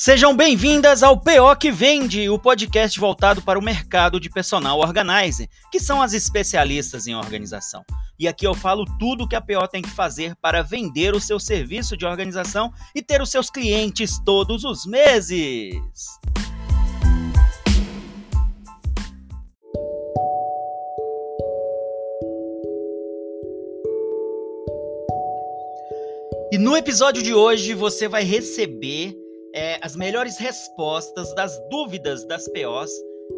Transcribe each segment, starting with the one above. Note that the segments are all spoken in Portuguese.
Sejam bem-vindas ao PO que Vende, o podcast voltado para o mercado de personal organizer, que são as especialistas em organização. E aqui eu falo tudo que a PO tem que fazer para vender o seu serviço de organização e ter os seus clientes todos os meses. E no episódio de hoje você vai receber é, as melhores respostas das dúvidas das POs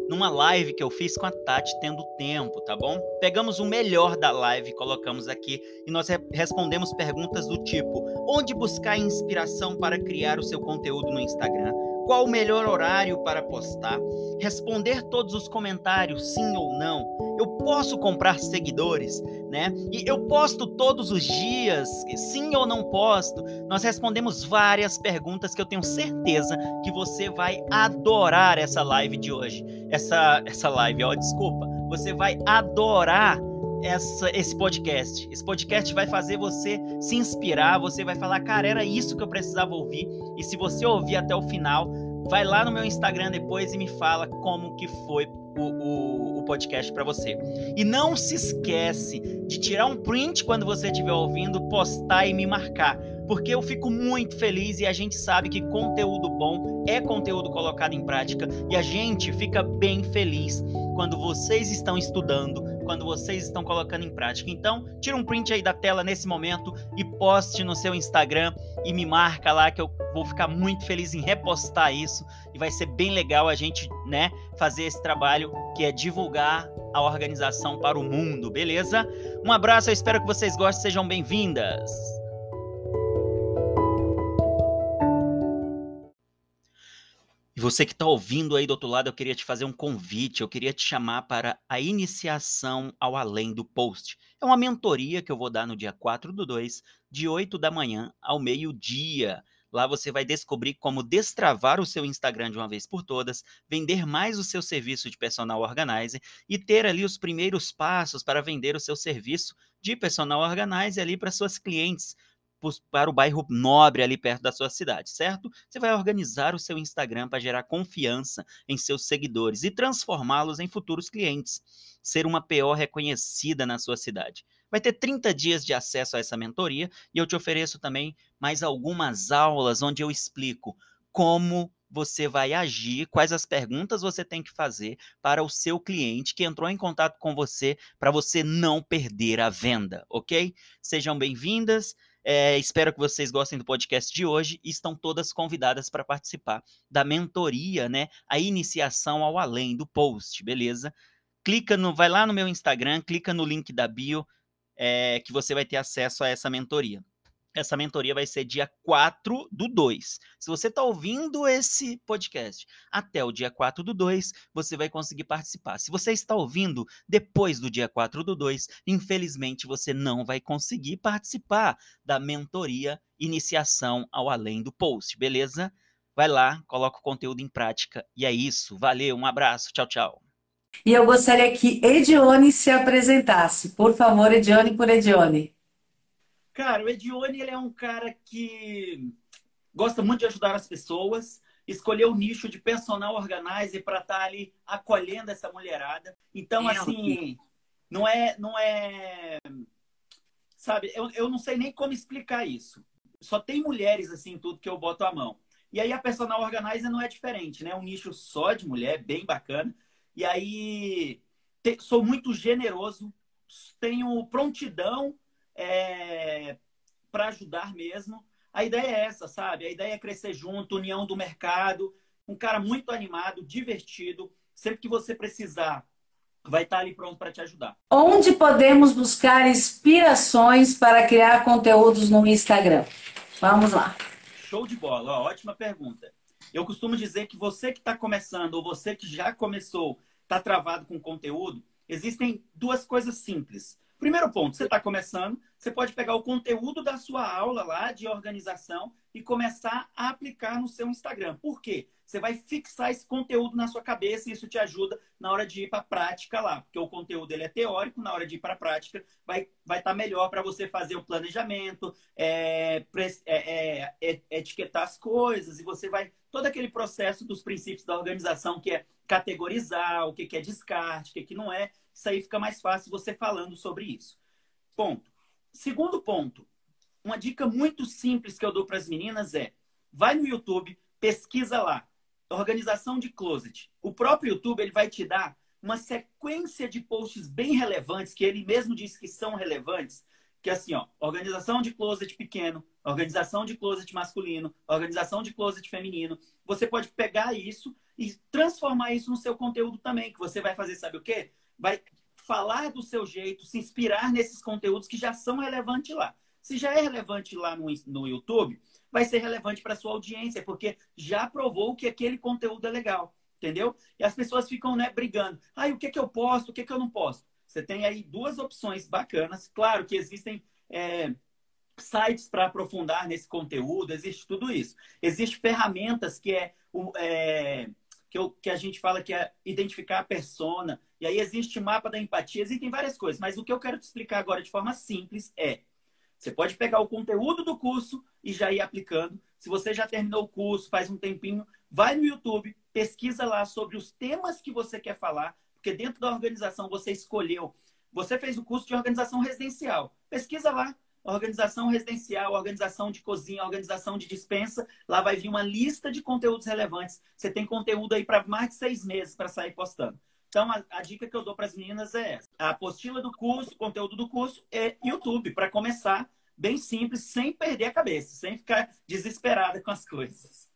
numa live que eu fiz com a Tati tendo tempo, tá bom? Pegamos o melhor da live, colocamos aqui e nós re respondemos perguntas do tipo: onde buscar inspiração para criar o seu conteúdo no Instagram? Qual o melhor horário para postar? Responder todos os comentários, sim ou não? Eu posso comprar seguidores, né? E eu posto todos os dias, sim ou não posto? Nós respondemos várias perguntas que eu tenho certeza que você vai adorar essa live de hoje. Essa essa live, ó, desculpa. Você vai adorar essa, esse podcast. Esse podcast vai fazer você se inspirar, você vai falar, cara, era isso que eu precisava ouvir. E se você ouvir até o final, vai lá no meu Instagram depois e me fala como que foi o, o, o podcast para você. E não se esquece de tirar um print quando você estiver ouvindo, postar e me marcar. Porque eu fico muito feliz e a gente sabe que conteúdo bom é conteúdo colocado em prática e a gente fica bem feliz quando vocês estão estudando, quando vocês estão colocando em prática. Então, tira um print aí da tela nesse momento e poste no seu Instagram e me marca lá que eu vou ficar muito feliz em repostar isso e vai ser bem legal a gente, né, fazer esse trabalho que é divulgar a organização para o mundo, beleza? Um abraço, eu espero que vocês gostem, sejam bem-vindas. E você que está ouvindo aí do outro lado, eu queria te fazer um convite, eu queria te chamar para a iniciação ao Além do Post. É uma mentoria que eu vou dar no dia 4 do 2, de 8 da manhã ao meio-dia. Lá você vai descobrir como destravar o seu Instagram de uma vez por todas, vender mais o seu serviço de personal organizer e ter ali os primeiros passos para vender o seu serviço de personal organizer ali para suas clientes para o bairro nobre ali perto da sua cidade, certo? Você vai organizar o seu Instagram para gerar confiança em seus seguidores e transformá-los em futuros clientes. Ser uma PO reconhecida na sua cidade. Vai ter 30 dias de acesso a essa mentoria e eu te ofereço também mais algumas aulas onde eu explico como você vai agir, quais as perguntas você tem que fazer para o seu cliente que entrou em contato com você para você não perder a venda, ok? Sejam bem-vindas. É, espero que vocês gostem do podcast de hoje e estão todas convidadas para participar da mentoria, né? A iniciação ao além do post, beleza? Clica no, vai lá no meu Instagram, clica no link da bio, é, que você vai ter acesso a essa mentoria. Essa mentoria vai ser dia 4 do 2. Se você está ouvindo esse podcast até o dia 4 do 2, você vai conseguir participar. Se você está ouvindo depois do dia 4 do 2, infelizmente você não vai conseguir participar da mentoria Iniciação ao Além do Post, beleza? Vai lá, coloca o conteúdo em prática e é isso. Valeu, um abraço, tchau, tchau. E eu gostaria que Edione se apresentasse. Por favor, Edione por Edione. Cara, o Edione ele é um cara que gosta muito de ajudar as pessoas, escolheu o nicho de personal organizer para estar tá ali acolhendo essa mulherada. Então, é, assim, não é, não é, sabe? Eu, eu não sei nem como explicar isso. Só tem mulheres assim tudo que eu boto a mão. E aí a personal organizer não é diferente, né? Um nicho só de mulher, bem bacana. E aí te, sou muito generoso, tenho prontidão é, para ajudar mesmo. A ideia é essa, sabe? A ideia é crescer junto, união do mercado. Um cara muito animado, divertido. Sempre que você precisar, vai estar ali pronto para te ajudar. Onde podemos buscar inspirações para criar conteúdos no Instagram? Vamos lá. Show de bola, Ó, ótima pergunta. Eu costumo dizer que você que está começando ou você que já começou, está travado com conteúdo, existem duas coisas simples. Primeiro ponto, você está começando, você pode pegar o conteúdo da sua aula lá de organização e começar a aplicar no seu Instagram. Por quê? Você vai fixar esse conteúdo na sua cabeça e isso te ajuda na hora de ir para a prática lá, porque o conteúdo ele é teórico, na hora de ir para a prática vai vai estar tá melhor para você fazer o planejamento, é, é, é, etiquetar as coisas e você vai todo aquele processo dos princípios da organização que é categorizar o que, que é descarte, o que, que não é, isso aí fica mais fácil você falando sobre isso. Ponto. Segundo ponto, uma dica muito simples que eu dou para as meninas é: vai no YouTube, pesquisa lá organização de closet. O próprio YouTube ele vai te dar uma sequência de posts bem relevantes, que ele mesmo diz que são relevantes, que é assim, ó, organização de closet pequeno, organização de closet masculino, organização de closet feminino. Você pode pegar isso e transformar isso no seu conteúdo também, que você vai fazer, sabe o quê? Vai falar do seu jeito, se inspirar nesses conteúdos que já são relevantes lá. Se já é relevante lá no, no YouTube, vai ser relevante para sua audiência, porque já provou que aquele conteúdo é legal, entendeu? E as pessoas ficam né, brigando. Ah, o que, que eu posto, o que, que eu não posto? Você tem aí duas opções bacanas. Claro que existem é, sites para aprofundar nesse conteúdo, existe tudo isso. Existem ferramentas que é, é que, eu, que, a gente fala que é identificar a persona, e aí existe mapa da empatia, existem várias coisas, mas o que eu quero te explicar agora de forma simples é você pode pegar o conteúdo do curso e já ir aplicando. Se você já terminou o curso, faz um tempinho, vai no YouTube, pesquisa lá sobre os temas que você quer falar, porque dentro da organização você escolheu. Você fez o curso de organização residencial. Pesquisa lá, organização residencial, organização de cozinha, organização de dispensa. Lá vai vir uma lista de conteúdos relevantes. Você tem conteúdo aí para mais de seis meses para sair postando. Então, a, a, dica que eu dou para as meninas é essa. A apostila do curso, o conteúdo do curso é YouTube, para começar bem simples, sem perder a cabeça, sem ficar desesperada com as coisas.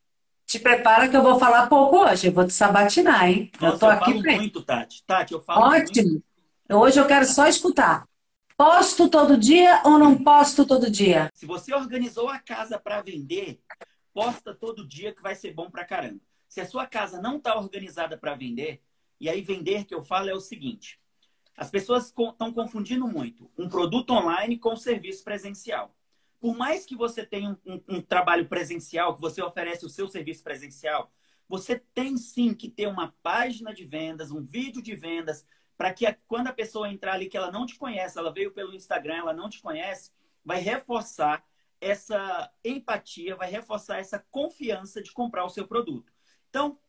Te prepara que eu vou falar pouco hoje, eu vou te sabatinar, hein? Nossa, eu tô eu aqui falo muito, Tati. Tati, eu falo Ótimo. Muito. Hoje eu quero só escutar. Posto todo dia ou não posto todo dia? Se você organizou a casa para vender, posta todo dia que vai ser bom para caramba. Se a sua casa não está organizada para vender, e aí, vender que eu falo é o seguinte: as pessoas estão confundindo muito um produto online com um serviço presencial. Por mais que você tenha um, um, um, trabalho presencial, que você oferece o seu serviço presencial, você tem sim que ter uma página de vendas, um vídeo de vendas, para que quando a pessoa entrar ali, que ela não te conhece, ela veio pelo Instagram, ela não te conhece, vai reforçar essa empatia, vai reforçar essa confiança de comprar o seu produto. Então,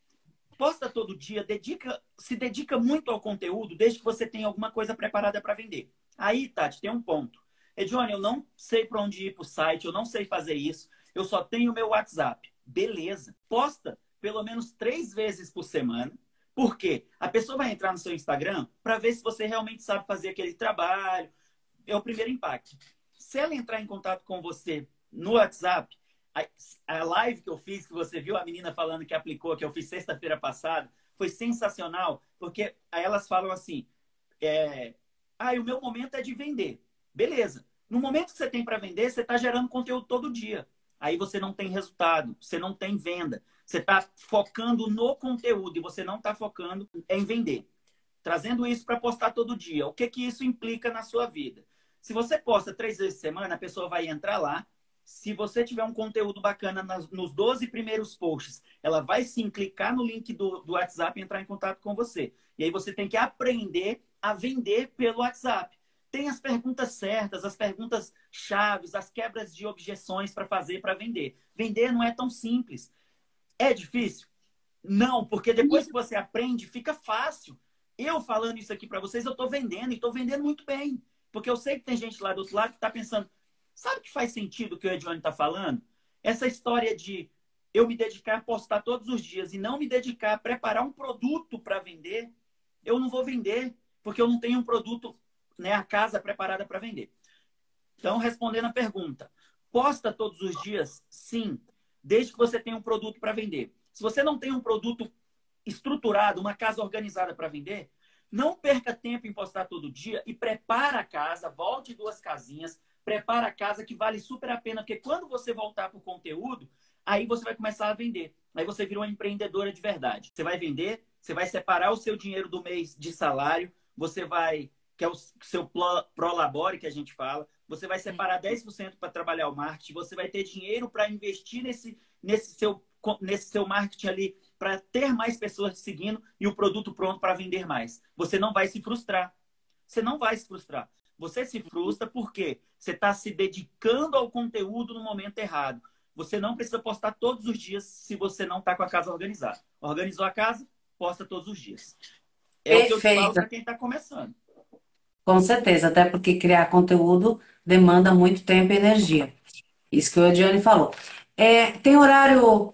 posta todo dia, dedica, se dedica muito ao conteúdo, desde que você tenha alguma coisa preparada para vender. Aí, Tati, tem um ponto. Edione, eu não sei para onde ir para o site, eu não sei fazer isso, eu só tenho meu WhatsApp. Beleza. Posta pelo menos três vezes por semana. Por quê? A pessoa vai entrar no seu Instagram para ver se você realmente sabe fazer aquele trabalho. É o primeiro impacto. Se ela entrar em contato com você no WhatsApp, a, live que eu fiz, que você viu a menina falando que aplicou, que eu fiz sexta-feira passada, foi sensacional, porque elas falam assim: é, ah, o meu momento é de vender. Beleza. No momento que você tem para vender, você está gerando conteúdo todo dia. Aí você não tem resultado, você não tem venda. Você está focando no conteúdo e você não está focando em vender. Trazendo isso para postar todo dia. O que, que isso implica na sua vida? Se você posta três vezes por semana, a pessoa vai entrar lá, se você tiver um conteúdo bacana nas, nos 12 primeiros posts, ela vai sim clicar no link do, do WhatsApp e entrar em contato com você. E aí você tem que aprender a vender pelo WhatsApp. Tem as perguntas certas, as perguntas chaves, as quebras de objeções para fazer para vender. Vender não é tão simples. É difícil? Não, porque depois que você aprende, fica fácil. Eu falando isso aqui para vocês, eu estou vendendo e estou vendendo muito bem. Porque eu sei que tem gente lá do outro lado que está pensando, Sabe que faz sentido o que o Edione está falando? Essa história de eu me dedicar a postar todos os dias e não me dedicar a preparar um produto para vender, eu não vou vender, porque eu não tenho um produto, né, a casa preparada para vender. Então, respondendo a pergunta, posta todos os dias? Sim, desde que você tenha um produto para vender. Se você não tem um produto estruturado, uma casa organizada para vender, não perca tempo em postar todo dia e prepara a casa, volte duas casinhas, prepara a casa que vale super a pena, porque quando você voltar para o conteúdo, aí você vai começar a vender. Aí você vira uma empreendedora de verdade. Você vai vender, você vai separar o seu dinheiro do mês de salário, você vai que é o seu prolabore que a gente fala. Você vai separar 10% para trabalhar o marketing, você vai ter dinheiro para investir nesse, nesse, seu, nesse seu marketing ali, para ter mais pessoas te seguindo e o produto pronto para vender mais. Você não vai se frustrar. Você não vai se frustrar. Você se frustra porque você está se dedicando ao conteúdo no momento errado. Você não precisa postar todos os dias se você não está com a casa organizada. Organizou a casa, posta todos os dias. É Perfeito. o que eu falo para quem está começando. Com certeza, até porque criar conteúdo demanda muito tempo e energia. Isso que o Ediane falou. É, tem horário.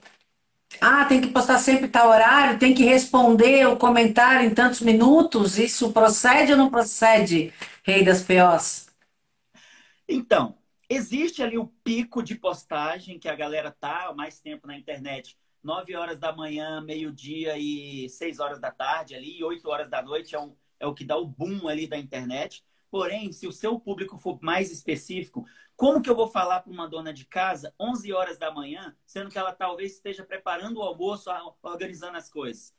Ah, tem que postar sempre tal horário, tem que responder o comentário em tantos minutos. Isso procede ou não procede, Rei das POs? Então, existe ali o pico de postagem que a galera tá mais tempo na internet. 9 horas da manhã, meio-dia e 6 horas da tarde ali, 8 horas da noite é, um, é o que dá o boom ali da internet. Porém, se o seu público for mais específico, como que eu vou falar para uma dona de casa 11 horas da manhã, sendo que ela talvez esteja preparando o almoço, organizando as coisas?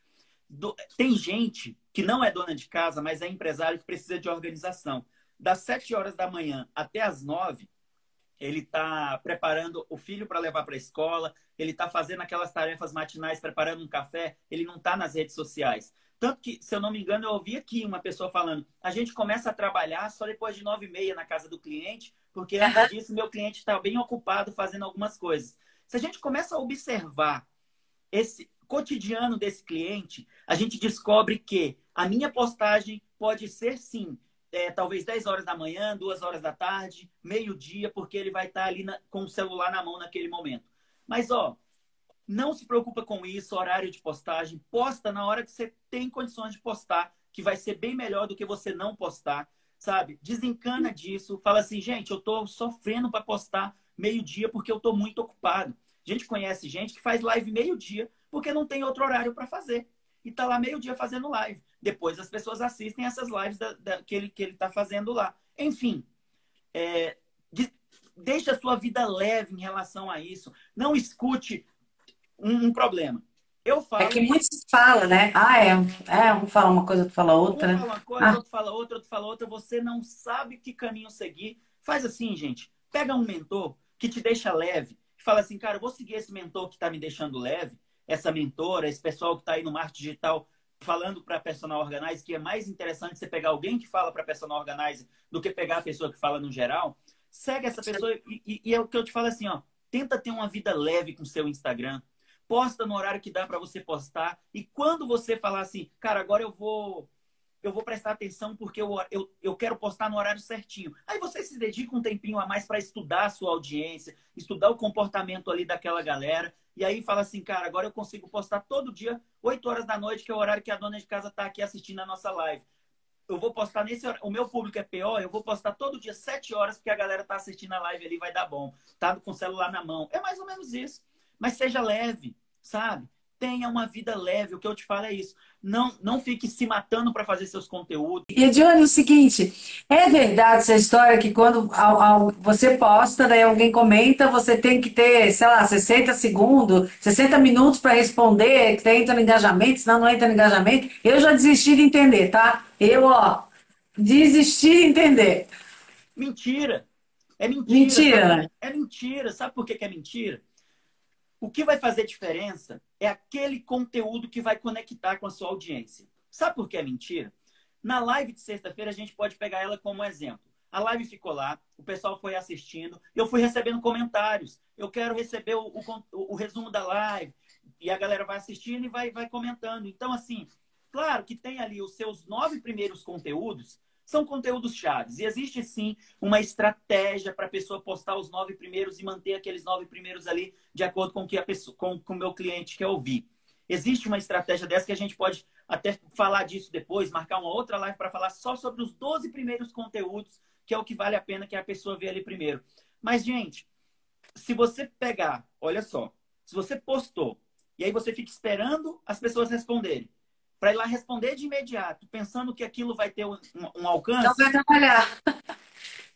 Do... Tem gente que não é dona de casa, mas é empresário que precisa de organização. Das 7 horas da manhã até as 9, ele está preparando o filho para levar para a escola, ele está fazendo aquelas tarefas matinais, preparando um café, ele não está nas redes sociais. Tanto que, se eu não me engano, eu ouvi aqui uma pessoa falando: a gente começa a trabalhar só depois de nove e meia na casa do cliente, porque antes disso meu cliente está bem ocupado fazendo algumas coisas. Se a gente começa a observar esse cotidiano desse cliente, a gente descobre que a minha postagem pode ser sim, é, talvez 10 horas da manhã, 2 horas da tarde, meio-dia, porque ele vai estar tá ali na, com o celular na mão naquele momento. Mas, ó, não se preocupa com isso, horário de postagem. Posta na hora que você tem condições de postar, que vai ser bem melhor do que você não postar, sabe? Desencana disso. Fala assim, gente, eu tô sofrendo para postar meio-dia porque eu tô muito ocupado. A gente conhece gente que faz live meio-dia porque não tem outro horário para fazer. E tá lá meio-dia fazendo live. Depois as pessoas assistem essas lives da, da, que, ele, que ele tá fazendo lá. Enfim, é, de, deixa a sua vida leve em relação a isso. Não escute um, um problema. Eu falo. É que muitos falam, né? Ah, é. É, um fala uma coisa, outro fala outra. Um fala uma coisa, ah. outro fala outra, outro fala outra. Você não sabe que caminho seguir. Faz assim, gente. Pega um mentor que te deixa leve. Fala assim, cara, eu vou seguir esse mentor que está me deixando leve. Essa mentora, esse pessoal que está aí no marketing digital falando para personal organizer, que é mais interessante você pegar alguém que fala para personal organizer do que pegar a pessoa que fala no geral. Segue essa pessoa e, e, e é o que eu te falo assim, ó. Tenta ter uma vida leve com o seu Instagram posta no horário que dá para você postar. E quando você falar assim, cara, agora eu vou eu vou prestar atenção porque eu, eu, eu quero postar no horário certinho. Aí você se dedica um tempinho a mais para estudar a sua audiência, estudar o comportamento ali daquela galera. E aí fala assim, cara, agora eu consigo postar todo dia, 8 horas da noite, que é o horário que a dona de casa está aqui assistindo a nossa live. Eu vou postar nesse horário. O meu público é pior, eu vou postar todo dia 7 horas, porque a galera está assistindo a live ali, vai dar bom. Tá com o celular na mão. É mais ou menos isso. Mas seja leve, sabe? Tenha uma vida leve. O que eu te falo é isso. Não, não fique se matando para fazer seus conteúdos. E, Edione, o seguinte: é verdade essa história que quando ao, ao, você posta, daí alguém comenta, você tem que ter, sei lá, 60 segundos, 60 minutos para responder, que entra no engajamento, senão não entra no engajamento. Eu já desisti de entender, tá? Eu, ó, desisti de entender. Mentira. É mentira. Mentira. É mentira. Sabe por que, que é mentira? O que vai fazer diferença é aquele conteúdo que vai conectar com a sua audiência. Sabe por que é mentira? Na live de sexta-feira, a gente pode pegar ela como exemplo. A live ficou lá, o pessoal foi assistindo, eu fui recebendo comentários. Eu quero receber o, o, o resumo da live. E a galera vai assistindo e vai, vai comentando. Então, assim, claro que tem ali os seus nove primeiros conteúdos, são conteúdos chaves. E existe sim uma estratégia para a pessoa postar os nove primeiros e manter aqueles nove primeiros ali de acordo com o que a pessoa, com, com o meu cliente quer ouvir. Existe uma estratégia dessa que a gente pode até falar disso depois, marcar uma outra live para falar só sobre os 12 primeiros conteúdos, que é o que vale a pena que a pessoa vê ali primeiro. Mas, gente, se você pegar, olha só, se você postou e aí você fica esperando as pessoas responderem, para ir lá responder de imediato, pensando que aquilo vai ter um, um alcance. Não vai trabalhar.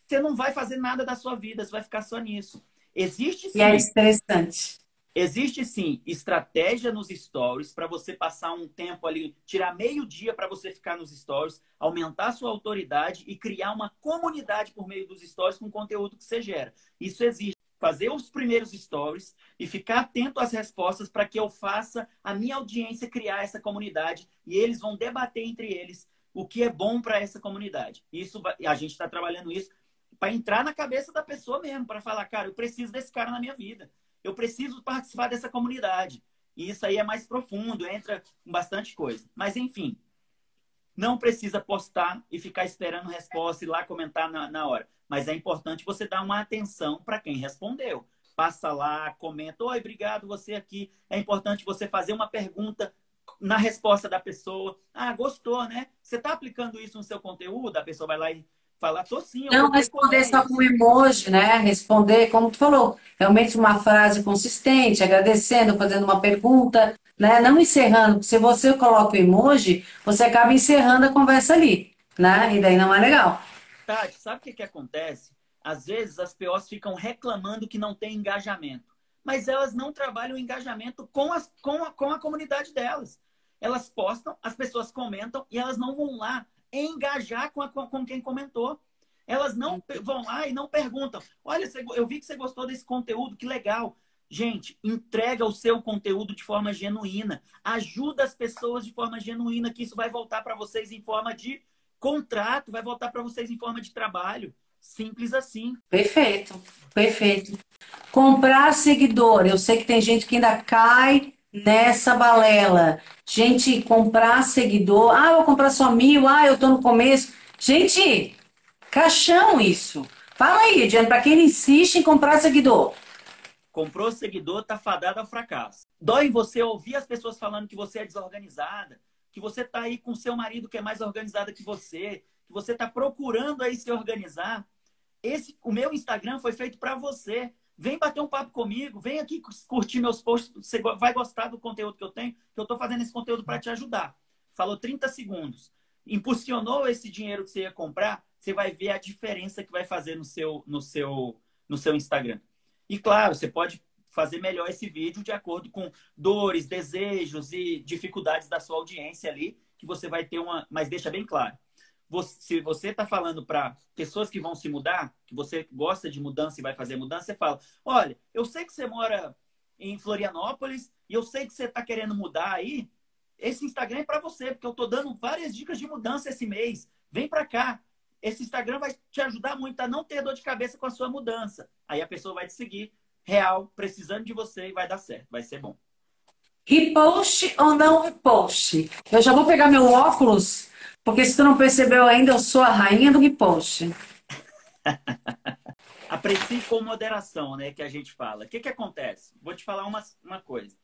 Você não vai fazer nada da sua vida, você vai ficar só nisso. Existe sim. E é estressante. Existe sim estratégia nos stories para você passar um tempo ali, tirar meio dia para você ficar nos stories, aumentar sua autoridade e criar uma comunidade por meio dos stories com conteúdo que você gera. Isso existe. Fazer os primeiros stories e ficar atento às respostas para que eu faça a minha audiência criar essa comunidade e eles vão debater entre eles o que é bom para essa comunidade. Isso a gente está trabalhando isso para entrar na cabeça da pessoa mesmo, para falar, cara, eu preciso desse cara na minha vida eu preciso participar dessa comunidade. E isso aí é mais profundo, entra bastante coisa. Mas, enfim, não precisa postar e ficar esperando resposta e lá comentar na, na hora. Mas é importante você dar uma atenção para quem respondeu. Passa lá, comenta. Oi, obrigado, você aqui. É importante você fazer uma pergunta na resposta da pessoa. Ah, gostou, né? Você está aplicando isso no seu conteúdo? A pessoa vai lá e Falar, tô sim. Não responder só com emoji, né? Responder, como tu falou, realmente uma frase consistente, agradecendo, fazendo uma pergunta, né? Não encerrando. Se você coloca o emoji, você acaba encerrando a conversa ali, né? E daí não é legal. Tati, sabe o que, que acontece? Às vezes as POs ficam reclamando que não tem engajamento. Mas elas não trabalham o engajamento com, as, com, a, com a comunidade delas. Elas postam, as pessoas comentam e elas não vão lá engajar com, a, com quem comentou. Elas não vão lá e não perguntam: olha, eu vi que você gostou desse conteúdo, que legal. Gente, entrega o seu conteúdo de forma genuína. Ajuda as pessoas de forma genuína, que isso vai voltar para vocês em forma de contrato, vai voltar para vocês em forma de trabalho. Simples assim. Perfeito, perfeito. Comprar seguidor. Eu sei que tem gente que ainda cai nessa balela. Gente, comprar seguidor. Ah, vou comprar só mil. Ah, eu tô no começo. Gente, caixão isso. Fala aí, Ediane, para quem insiste em comprar seguidor. Comprou seguidor, tá fadado ao fracasso. Dói você ouvir as pessoas falando que você é desorganizada, que você tá aí com seu marido que é mais organizado que você, que você tá procurando aí se organizar. Esse, o meu Instagram foi feito para você. Vem bater um papo comigo, vem aqui curtir meus posts, você vai gostar do conteúdo que eu tenho, que eu estou fazendo esse conteúdo para te ajudar. Falou 30 segundos. Impulsionou esse dinheiro que você ia comprar, você vai ver a diferença que vai fazer no seu, no seu, no seu Instagram. E claro, você pode fazer melhor esse vídeo de acordo com dores, desejos e dificuldades da sua audiência ali, que você vai ter uma. Mas deixa bem claro se você está falando para pessoas que vão se mudar, que você gosta de mudança e vai fazer mudança, você fala: olha, eu sei que você mora em Florianópolis e eu sei que você está querendo mudar aí. Esse Instagram é para você, porque eu estou dando várias dicas de mudança esse mês. Vem para cá. Esse Instagram vai te ajudar muito a não ter dor de cabeça com a sua mudança. Aí a pessoa vai te seguir, real, precisando de você e vai dar certo, vai ser bom. Repost ou não repost? Eu já vou pegar meu óculos porque se tu não percebeu ainda, eu sou a rainha do repost. Aprecie com moderação, né? Que a gente fala. O que, que acontece? Vou te falar uma, uma coisa.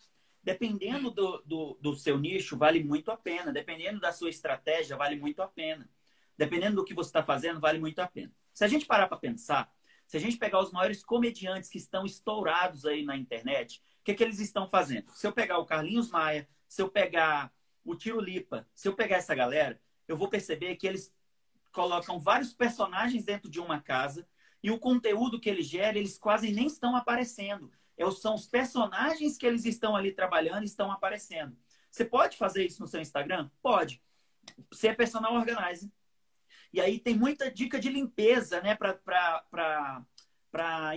Dependendo do, do, do seu nicho, vale muito a pena. Dependendo da sua estratégia, vale muito a pena. Dependendo do que você está fazendo, vale muito a pena. Se a gente parar para pensar, se a gente pegar os maiores comediantes que estão estourados aí na internet, o que, que eles estão fazendo? Se eu pegar o Carlinhos Maia, se eu pegar o Tiro Lipa, se eu pegar essa galera, eu vou perceber que eles colocam vários personagens dentro de uma casa e o conteúdo que eles geram, eles quase nem estão aparecendo. É são os personagens que eles estão ali trabalhando estão aparecendo. Você pode fazer isso no seu Instagram? Pode. Você é personal organizer. E aí tem muita dica de limpeza, né, para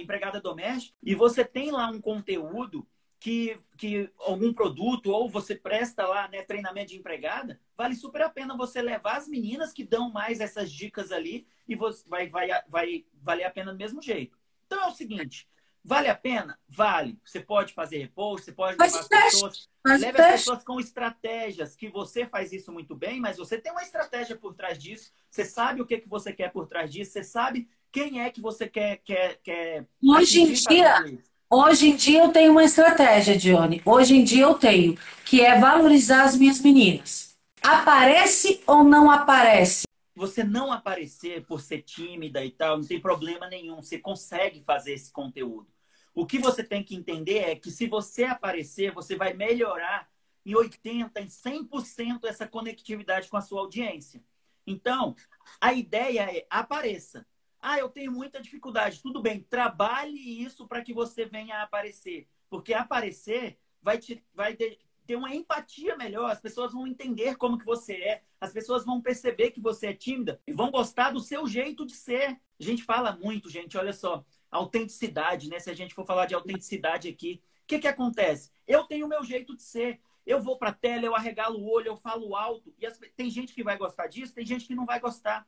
empregada doméstica. E você tem lá um conteúdo que, que algum produto ou você presta lá né, treinamento de empregada, vale super a pena você levar as meninas que dão mais essas dicas ali e você vai, vai, vai valer a pena do mesmo jeito. Então é o seguinte, vale a pena? Vale. Você pode fazer repost, você pode levar as pessoas. leve as pessoas com estratégias, que você faz isso muito bem, mas você tem uma estratégia por trás disso, você sabe o que, que você quer por trás disso, você sabe quem é que você quer, quer, quer Hoje em dia, Hoje em dia eu tenho uma estratégia, Dione. Hoje em dia eu tenho, que é valorizar as minhas meninas. Aparece ou não aparece? Você não aparecer por ser tímida e tal, não tem problema nenhum. Você consegue fazer esse conteúdo. O que você tem que entender é que se você aparecer, você vai melhorar em 80%, em 100% essa conectividade com a sua audiência. Então, a ideia é apareça. Ah, eu tenho muita dificuldade. Tudo bem, trabalhe isso para que você venha a aparecer. Porque aparecer vai, te, vai ter uma empatia melhor, as pessoas vão entender como que você é, as pessoas vão perceber que você é tímida e vão gostar do seu jeito de ser. A gente fala muito, gente, olha só, autenticidade, né? Se a gente for falar de autenticidade aqui, o que que acontece? Eu tenho o meu jeito de ser. Eu vou para a tela, eu arregalo o olho, eu falo alto. E as... tem gente que vai gostar disso, tem gente que não vai gostar.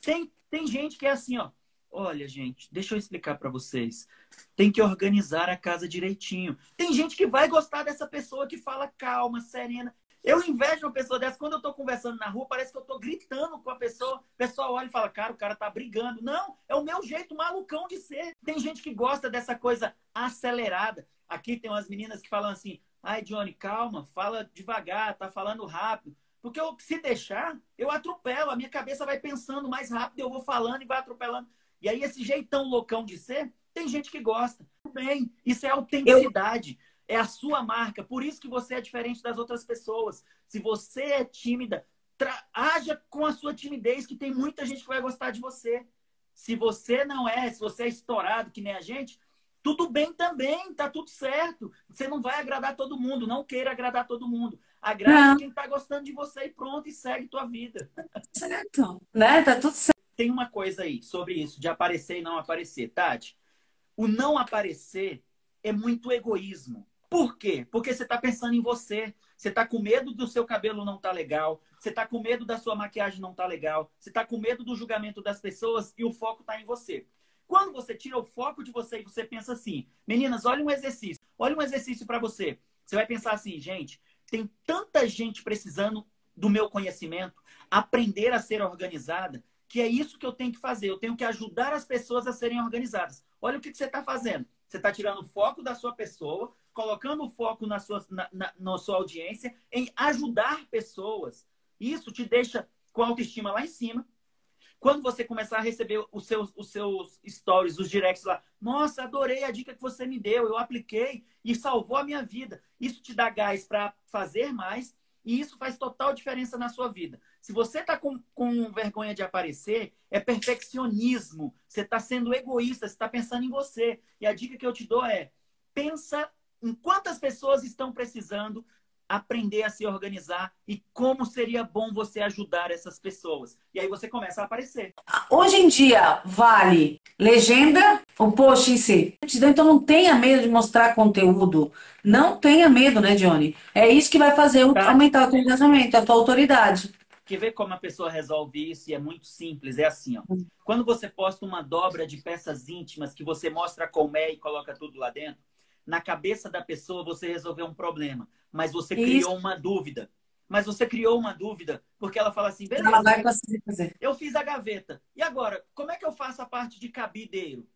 Tem, tem gente que é assim, ó. Olha, gente, deixa eu explicar para vocês. Tem que organizar a casa direitinho. Tem gente que vai gostar dessa pessoa que fala calma, serena. Eu invejo uma pessoa dessa. Quando eu tô conversando na rua, parece que eu tô gritando com a pessoa. O pessoal olha e fala, cara, o cara tá brigando. Não, é o meu jeito malucão de ser. Tem gente que gosta dessa coisa acelerada. Aqui tem umas meninas que falam assim, ai, Johnny, calma, fala devagar, tá falando rápido. Porque eu, se deixar, eu atropelo. A minha cabeça vai pensando mais rápido, eu vou falando e vai atropelando. E aí, esse jeitão loucão de ser, tem gente que gosta. Tudo bem, isso é autenticidade. Eu... É a sua marca. Por isso que você é diferente das outras pessoas. Se você é tímida, haja com a sua timidez, que tem muita gente que vai gostar de você. Se você não é, se você é estourado, que nem a gente, tudo bem também, tá tudo certo. Você não vai agradar todo mundo, não queira agradar todo mundo. Agrade quem tá gostando de você e pronto, e segue tua vida. Certo, né? Tá tudo certo tem uma coisa aí sobre isso, de aparecer e não aparecer, Tati. O não aparecer é muito egoísmo. Por quê? Porque você está pensando em você. Você está com medo do seu cabelo não tá legal. Você está com medo da sua maquiagem não tá legal. Você está com medo do julgamento das pessoas e o foco está em você. Quando você tira o foco de você e você pensa assim, meninas, olha um exercício. Olha um exercício para você. Você vai pensar assim, gente, tem tanta gente precisando do meu conhecimento, aprender a ser organizada que é isso que eu tenho que fazer. Eu tenho que ajudar as pessoas a serem organizadas. Olha o que, que você está fazendo. Você está tirando o foco da sua pessoa, colocando o foco na sua, na, na, na sua audiência em ajudar pessoas. Isso te deixa com a autoestima lá em cima. Quando você começar a receber os seus, os seus stories, os directs lá, nossa, adorei a dica que você me deu, eu apliquei e salvou a minha vida. Isso te dá gás para fazer mais e isso faz total diferença na sua vida. Se você está com, com vergonha de aparecer, é perfeccionismo. Você está sendo egoísta, você está pensando em você. E a dica que eu te dou é: pensa quantas pessoas estão precisando aprender a se organizar e como seria bom você ajudar essas pessoas. E aí você começa a aparecer. Hoje em dia, vale legenda ou post em si? Então não tenha medo de mostrar conteúdo. Não tenha medo, né, Johnny? É isso que vai fazer tá. aumentar o teu engajamento, a tua autoridade. Quer ver como a pessoa resolve isso? E é muito simples. É assim, ó. Quando você posta uma dobra de peças íntimas que você mostra como é e coloca tudo lá dentro, na cabeça da pessoa você resolveu um problema, mas você Isso. criou uma dúvida. Mas você criou uma dúvida, porque ela fala assim, beleza, ela vai conseguir fazer. eu fiz a gaveta. E agora, como é que eu faço a parte de cabideiro?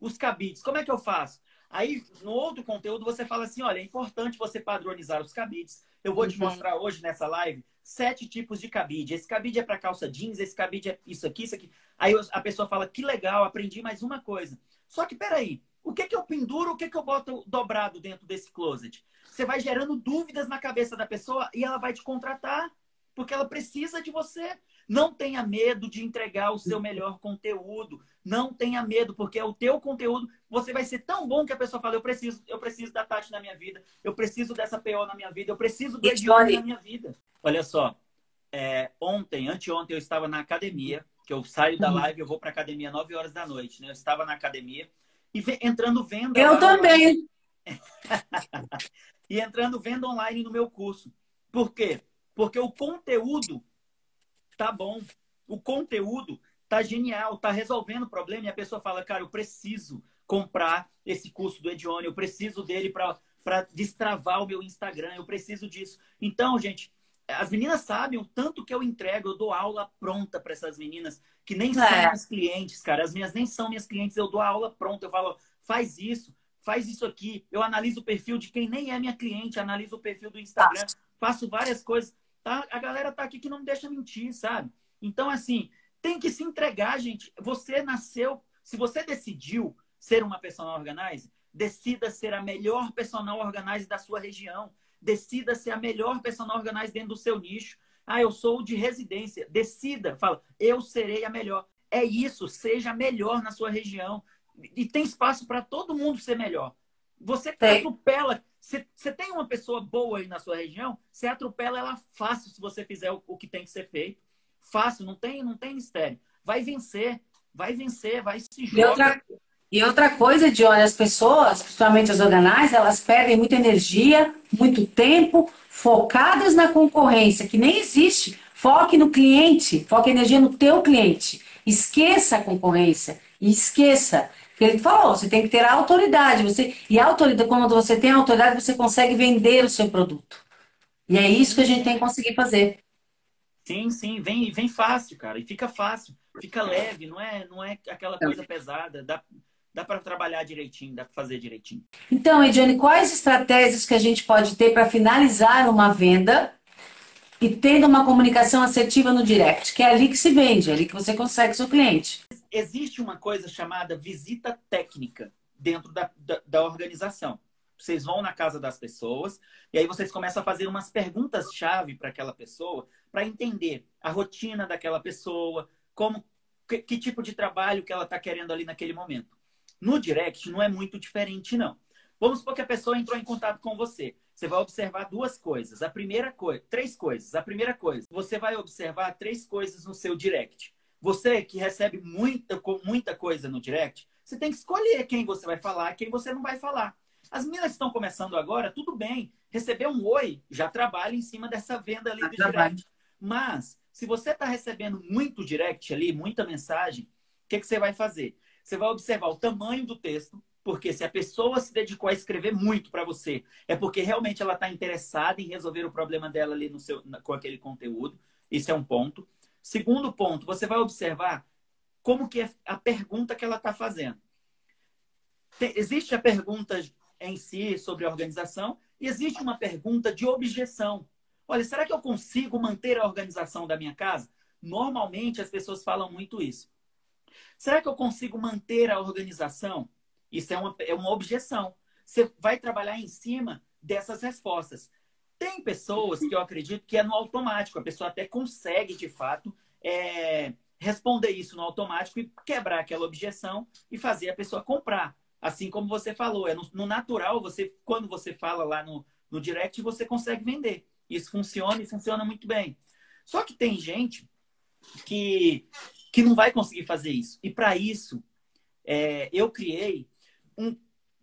Os cabides, como é que eu faço? Aí, no outro conteúdo, você fala assim, olha, é importante você padronizar os cabides. Eu vou uhum. te mostrar hoje nessa live sete tipos de cabide. Esse cabide é para calça jeans, esse cabide é isso aqui, isso aqui. Aí a pessoa fala, que legal, aprendi mais uma coisa. Só que, peraí, o que, que eu penduro, o que, que eu boto dobrado dentro desse closet? Você vai gerando dúvidas na cabeça da pessoa e ela vai te contratar, porque ela precisa de você. Não tenha medo de entregar o seu melhor conteúdo. Não tenha medo, porque é o teu conteúdo. Você vai ser tão bom que a pessoa fala: eu preciso, eu preciso da Tati na minha vida, eu preciso dessa PO na minha vida, eu preciso do Edione na minha vida. Olha só, é, ontem, anteontem, eu estava na academia, que eu saio da uhum. live, eu vou para academia 9 horas da noite, né? Eu estava na academia e entrando venda. Eu também. e entrando venda online no meu curso. Por quê? Porque o conteúdo tá bom. O conteúdo tá genial, tá resolvendo o problema e a pessoa fala, cara, eu preciso comprar esse curso do Edione, eu preciso dele para destravar o meu Instagram, eu preciso disso. Então, gente, as meninas sabem o tanto que eu entrego, eu dou aula pronta para essas meninas que nem é. são minhas clientes, cara. As minhas nem são minhas clientes, eu dou aula pronta, eu falo, faz isso, faz isso aqui. Eu analiso o perfil de quem nem é minha cliente, analiso o perfil do Instagram, tá. faço várias coisas. Tá? A galera tá aqui que não me deixa mentir, sabe? Então, assim, tem que se entregar, gente. Você nasceu, se você decidiu ser uma personal organizer, decida ser a melhor personal organizer da sua região decida ser a melhor personal organizer dentro do seu nicho. Ah, eu sou de residência. Decida, fala, eu serei a melhor. É isso, seja melhor na sua região. E tem espaço para todo mundo ser melhor. Você tem. atropela. Você tem uma pessoa boa aí na sua região, você atropela ela fácil se você fizer o, o que tem que ser feito. Fácil, não tem, não tem mistério. Vai vencer, vai vencer, vai se jogar. E outra, e outra coisa, Johnny, as pessoas, principalmente as organais, elas perdem muita energia, muito tempo, focadas na concorrência, que nem existe. Foque no cliente, foque energia no teu cliente. Esqueça a concorrência, esqueça. Ele falou, você tem que ter a autoridade. Você, e a autoridade, quando você tem a autoridade, você consegue vender o seu produto. E é isso que a gente tem que conseguir fazer. Sim, sim, vem, vem fácil, cara. E fica fácil, fica leve, não é, não é aquela coisa pesada. Dá, dá para trabalhar direitinho, dá para fazer direitinho. Então, Ediane, quais estratégias que a gente pode ter para finalizar uma venda e tendo uma comunicação assertiva no direct? Que é ali que se vende, é ali que você consegue seu cliente existe uma coisa chamada visita técnica dentro da, da, da organização. Vocês vão na casa das pessoas e aí vocês começam a fazer umas perguntas-chave para aquela pessoa para entender a rotina daquela pessoa, como que, que tipo de trabalho que ela está querendo ali naquele momento. No direct não é muito diferente, não. Vamos supor que a pessoa entrou em contato com você. Você vai observar duas coisas. A primeira coisa, três coisas. A primeira coisa, você vai observar três coisas no seu direct. Você que recebe muita, muita coisa no direct, você tem que escolher quem você vai falar, quem você não vai falar. As meninas estão começando agora, tudo bem. Receber um oi já trabalha em cima dessa venda ali do direct. Mas, se você está recebendo muito direct ali, muita mensagem, o que, que você vai fazer? Você vai observar o tamanho do texto, porque se a pessoa se dedicou a escrever muito para você, é porque realmente ela está interessada em resolver o problema dela ali no seu, com aquele conteúdo. Isso é um ponto. Segundo ponto, você vai observar como que é a pergunta que ela está fazendo. Tem, existe a pergunta em si sobre a organização e existe uma pergunta de objeção. Olha, será que eu consigo manter a organização da minha casa? Normalmente as pessoas falam muito isso. Será que eu consigo manter a organização? Isso é uma, é uma objeção. Você vai trabalhar em cima dessas respostas. Tem pessoas que eu acredito que é no automático, a pessoa até consegue, de fato, é, responder isso no automático e quebrar aquela objeção e fazer a pessoa comprar. Assim como você falou, é no, no natural, você quando você fala lá no, no direct, você consegue vender. Isso funciona e funciona muito bem. Só que tem gente que, que não vai conseguir fazer isso. E para isso, é, eu criei um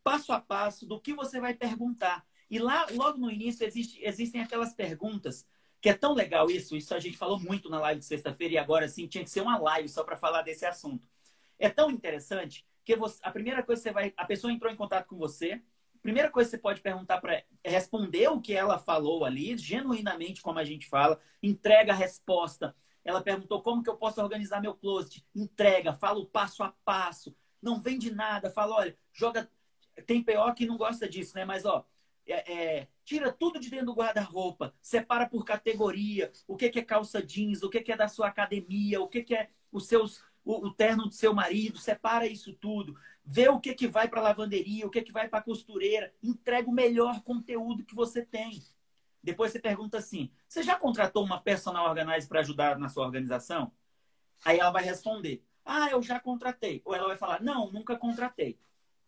passo a passo do que você vai perguntar. E lá, logo no início, existe, existem aquelas perguntas que é tão legal isso. Isso a gente falou muito na live de sexta-feira e agora sim tinha que ser uma live só para falar desse assunto. É tão interessante que você, a primeira coisa que você vai. A pessoa entrou em contato com você. A primeira coisa que você pode perguntar para é responder o que ela falou ali, genuinamente, como a gente fala, entrega a resposta. Ela perguntou como que eu posso organizar meu closet. Entrega, fala o passo a passo. Não vende nada. Fala, olha, joga. Tem PO que não gosta disso, né? Mas, ó, é, é, tira tudo de dentro do guarda-roupa, separa por categoria, o que, que é calça jeans, o que, que é da sua academia, o que, que é os seus, o, o terno do seu marido, separa isso tudo, vê o que, que vai para lavanderia, o que, que vai para costureira, entrega o melhor conteúdo que você tem. Depois você pergunta assim: você já contratou uma personal organizer para ajudar na sua organização? Aí ela vai responder: ah, eu já contratei. Ou ela vai falar: não, nunca contratei.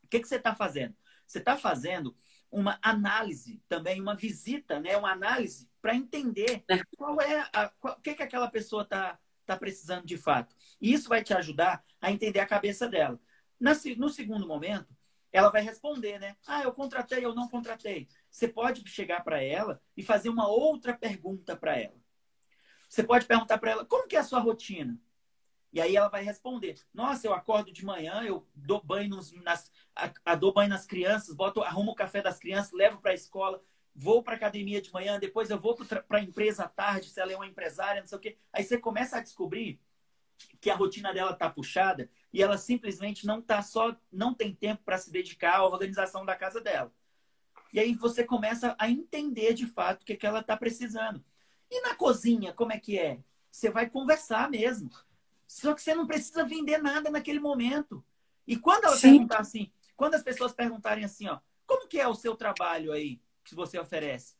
O que, que você está fazendo? Você está fazendo uma análise também, uma visita, né? uma análise para entender é. qual é a, qual, o que, que aquela pessoa está tá precisando de fato. E isso vai te ajudar a entender a cabeça dela. Na, no segundo momento, ela vai responder, né? Ah, eu contratei, ou não contratei. Você pode chegar para ela e fazer uma outra pergunta para ela. Você pode perguntar para ela, como que é a sua rotina? E aí ela vai responder: Nossa, eu acordo de manhã, eu dou banho nos, nas, a, a, dou banho nas crianças, boto, arrumo o café das crianças, levo para a escola, vou para academia de manhã, depois eu vou para a empresa à tarde, se ela é uma empresária, não sei o quê. Aí você começa a descobrir que a rotina dela está puxada e ela simplesmente não tá só, não tem tempo para se dedicar à organização da casa dela. E aí você começa a entender de fato o que, que ela está precisando. E na cozinha, como é que é? Você vai conversar mesmo. Só que você não precisa vender nada naquele momento. E quando ela Sim. perguntar assim, quando as pessoas perguntarem assim, ó, como que é o seu trabalho aí que você oferece?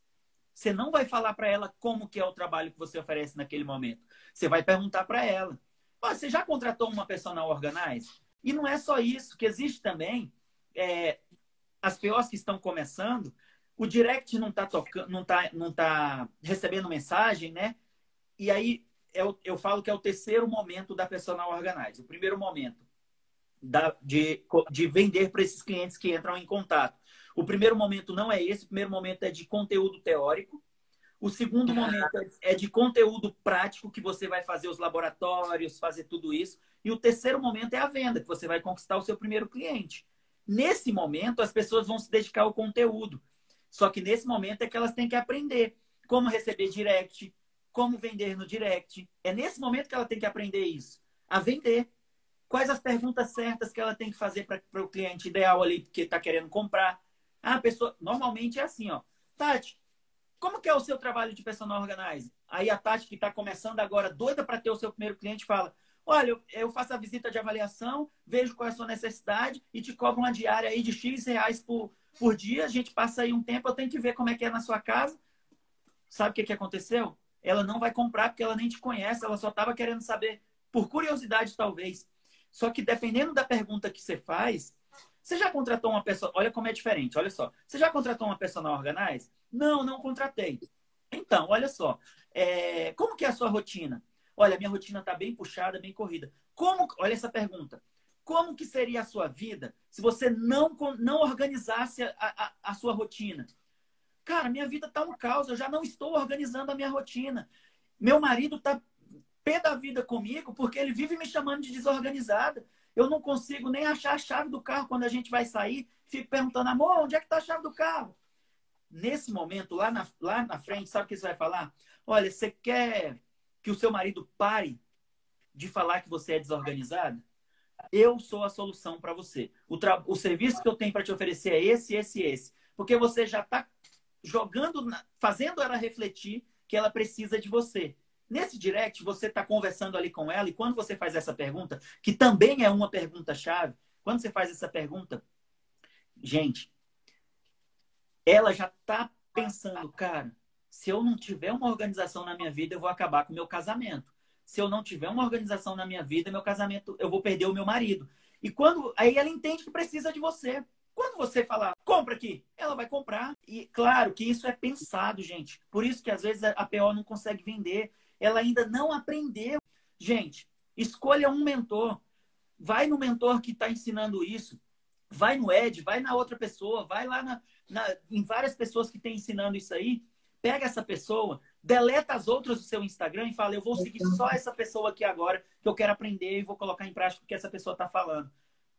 Você não vai falar para ela como que é o trabalho que você oferece naquele momento. Você vai perguntar para ela. você já contratou uma personal organize? E não é só isso, que existe também é, as POs que estão começando, o direct não está tocando, não tá, não tá recebendo mensagem, né? E aí eu, eu falo que é o terceiro momento da personal organize. O primeiro momento da, de, de vender para esses clientes que entram em contato. O primeiro momento não é esse, o primeiro momento é de conteúdo teórico. O segundo momento é, é de conteúdo prático, que você vai fazer os laboratórios, fazer tudo isso. E o terceiro momento é a venda, que você vai conquistar o seu primeiro cliente. Nesse momento, as pessoas vão se dedicar ao conteúdo. Só que nesse momento é que elas têm que aprender como receber direct, como vender no direct. É nesse momento que ela tem que aprender isso, a vender. Quais as perguntas certas que ela tem que fazer para o cliente ideal ali que está querendo comprar? Ah, a pessoa normalmente é assim, ó. Tati, como que é o seu trabalho de personal organizer? Aí a Tati que está começando agora, doida para ter o seu primeiro cliente, fala: Olha, eu faço a visita de avaliação, vejo qual é a sua necessidade e te cobro uma diária aí de X reais por, por dia. A gente passa aí um tempo, eu tenho que ver como é que é na sua casa. Sabe o que, que aconteceu? Ela não vai comprar porque ela nem te conhece, ela só estava querendo saber, por curiosidade talvez. Só que dependendo da pergunta que você faz, você já contratou uma pessoa. Olha como é diferente, olha só. Você já contratou uma personal organize? Não, não contratei. Então, olha só. É... Como que é a sua rotina? Olha, minha rotina está bem puxada, bem corrida. Como, olha essa pergunta. Como que seria a sua vida se você não, não organizasse a, a, a sua rotina? Cara, minha vida está um caos, eu já não estou organizando a minha rotina. Meu marido está pé da vida comigo porque ele vive me chamando de desorganizada. Eu não consigo nem achar a chave do carro quando a gente vai sair. Fico perguntando, amor, onde é que está a chave do carro? Nesse momento, lá na, lá na frente, sabe o que você vai falar? Olha, você quer que o seu marido pare de falar que você é desorganizado, eu sou a solução para você. O, o, serviço que eu tenho para te oferecer é esse, esse esse. Porque você já está jogando, na... fazendo ela refletir que ela precisa de você. Nesse direct, você está conversando ali com ela, e quando você faz essa pergunta, que também é uma pergunta-chave, quando você faz essa pergunta, gente, ela já está pensando, cara, se eu não tiver uma organização na minha vida, eu vou acabar com o meu casamento. Se eu não tiver uma organização na minha vida, meu casamento, eu vou perder o meu marido. E quando aí ela entende que precisa de você. Quando você falar, compra aqui, ela vai comprar. E claro que isso é pensado, gente. Por isso que às vezes a PO não consegue vender. Ela ainda não aprendeu. Gente, escolha um mentor. Vai no mentor que está ensinando isso. Vai no Ed, vai na outra pessoa, vai lá na, na, em várias pessoas que têm ensinando isso aí pega essa pessoa, deleta as outras do seu Instagram e fala: eu vou seguir só essa pessoa aqui agora, que eu quero aprender e vou colocar em prática o que essa pessoa está falando.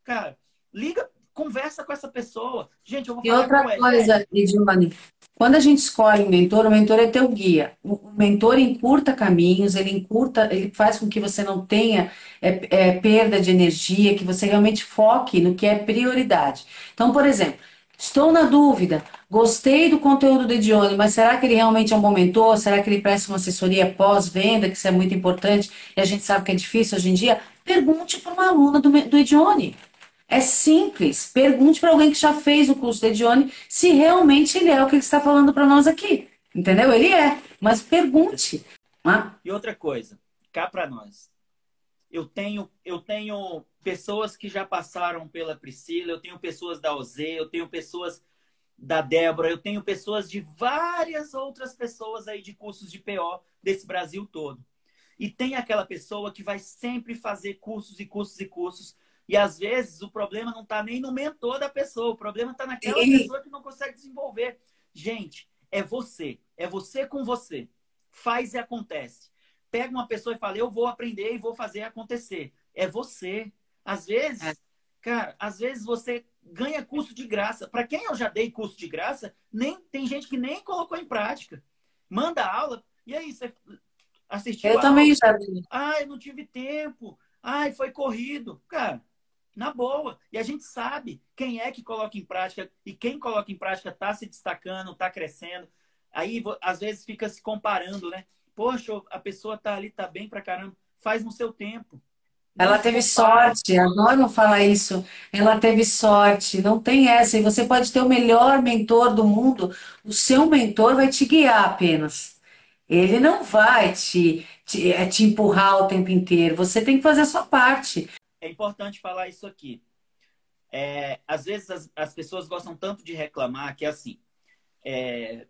Cara, liga, conversa com essa pessoa. Gente, eu vou falar E outra coisa, Edilane, quando a gente escolhe um mentor, o mentor é teu guia. O mentor encurta caminhos, ele encurta, ele faz com que você não tenha é, é, perda de energia, que você realmente foque no que é prioridade. Então, por exemplo, Estou na dúvida. Gostei do conteúdo do Edione, mas será que ele realmente é um bom mentor? Será que ele presta uma assessoria pós-venda, que isso é muito importante e a gente sabe que é difícil hoje em dia? Pergunte para uma aluna do, do Edione. É simples. Pergunte para alguém que já fez o curso do Edione se realmente ele é o que ele está falando para nós aqui. Entendeu? Ele é. Mas pergunte. E outra coisa, cá para nós. Eu tenho, eu tenho pessoas que já passaram pela Priscila, eu tenho pessoas da OZ, eu tenho pessoas da Débora, eu tenho pessoas de várias outras pessoas aí de cursos de PO desse Brasil todo. E tem aquela pessoa que vai sempre fazer cursos e cursos e cursos. E às vezes o problema não está nem no mentor da pessoa, o problema está naquela Sim. pessoa que não consegue desenvolver. Gente, é você, é você com você. Faz e acontece. Pega uma pessoa e fala, eu vou aprender e vou fazer acontecer. É você. Às vezes, é. cara, às vezes você ganha curso de graça. Para quem eu já dei curso de graça, nem tem gente que nem colocou em prática. Manda aula, e aí você assistiu Eu também já vi. Ai, não tive tempo. Ai, foi corrido. Cara, na boa. E a gente sabe quem é que coloca em prática e quem coloca em prática está se destacando, está crescendo. Aí, às vezes, fica se comparando, né? Poxa, a pessoa tá ali, tá bem pra caramba. Faz no seu tempo. Ela teve sorte, adoro falar isso. Ela teve sorte, não tem essa. E você pode ter o melhor mentor do mundo, o seu mentor vai te guiar apenas. Ele não vai te, te, é, te empurrar o tempo inteiro. Você tem que fazer a sua parte. É importante falar isso aqui. É, às vezes as, as, pessoas gostam tanto de reclamar que é assim. É,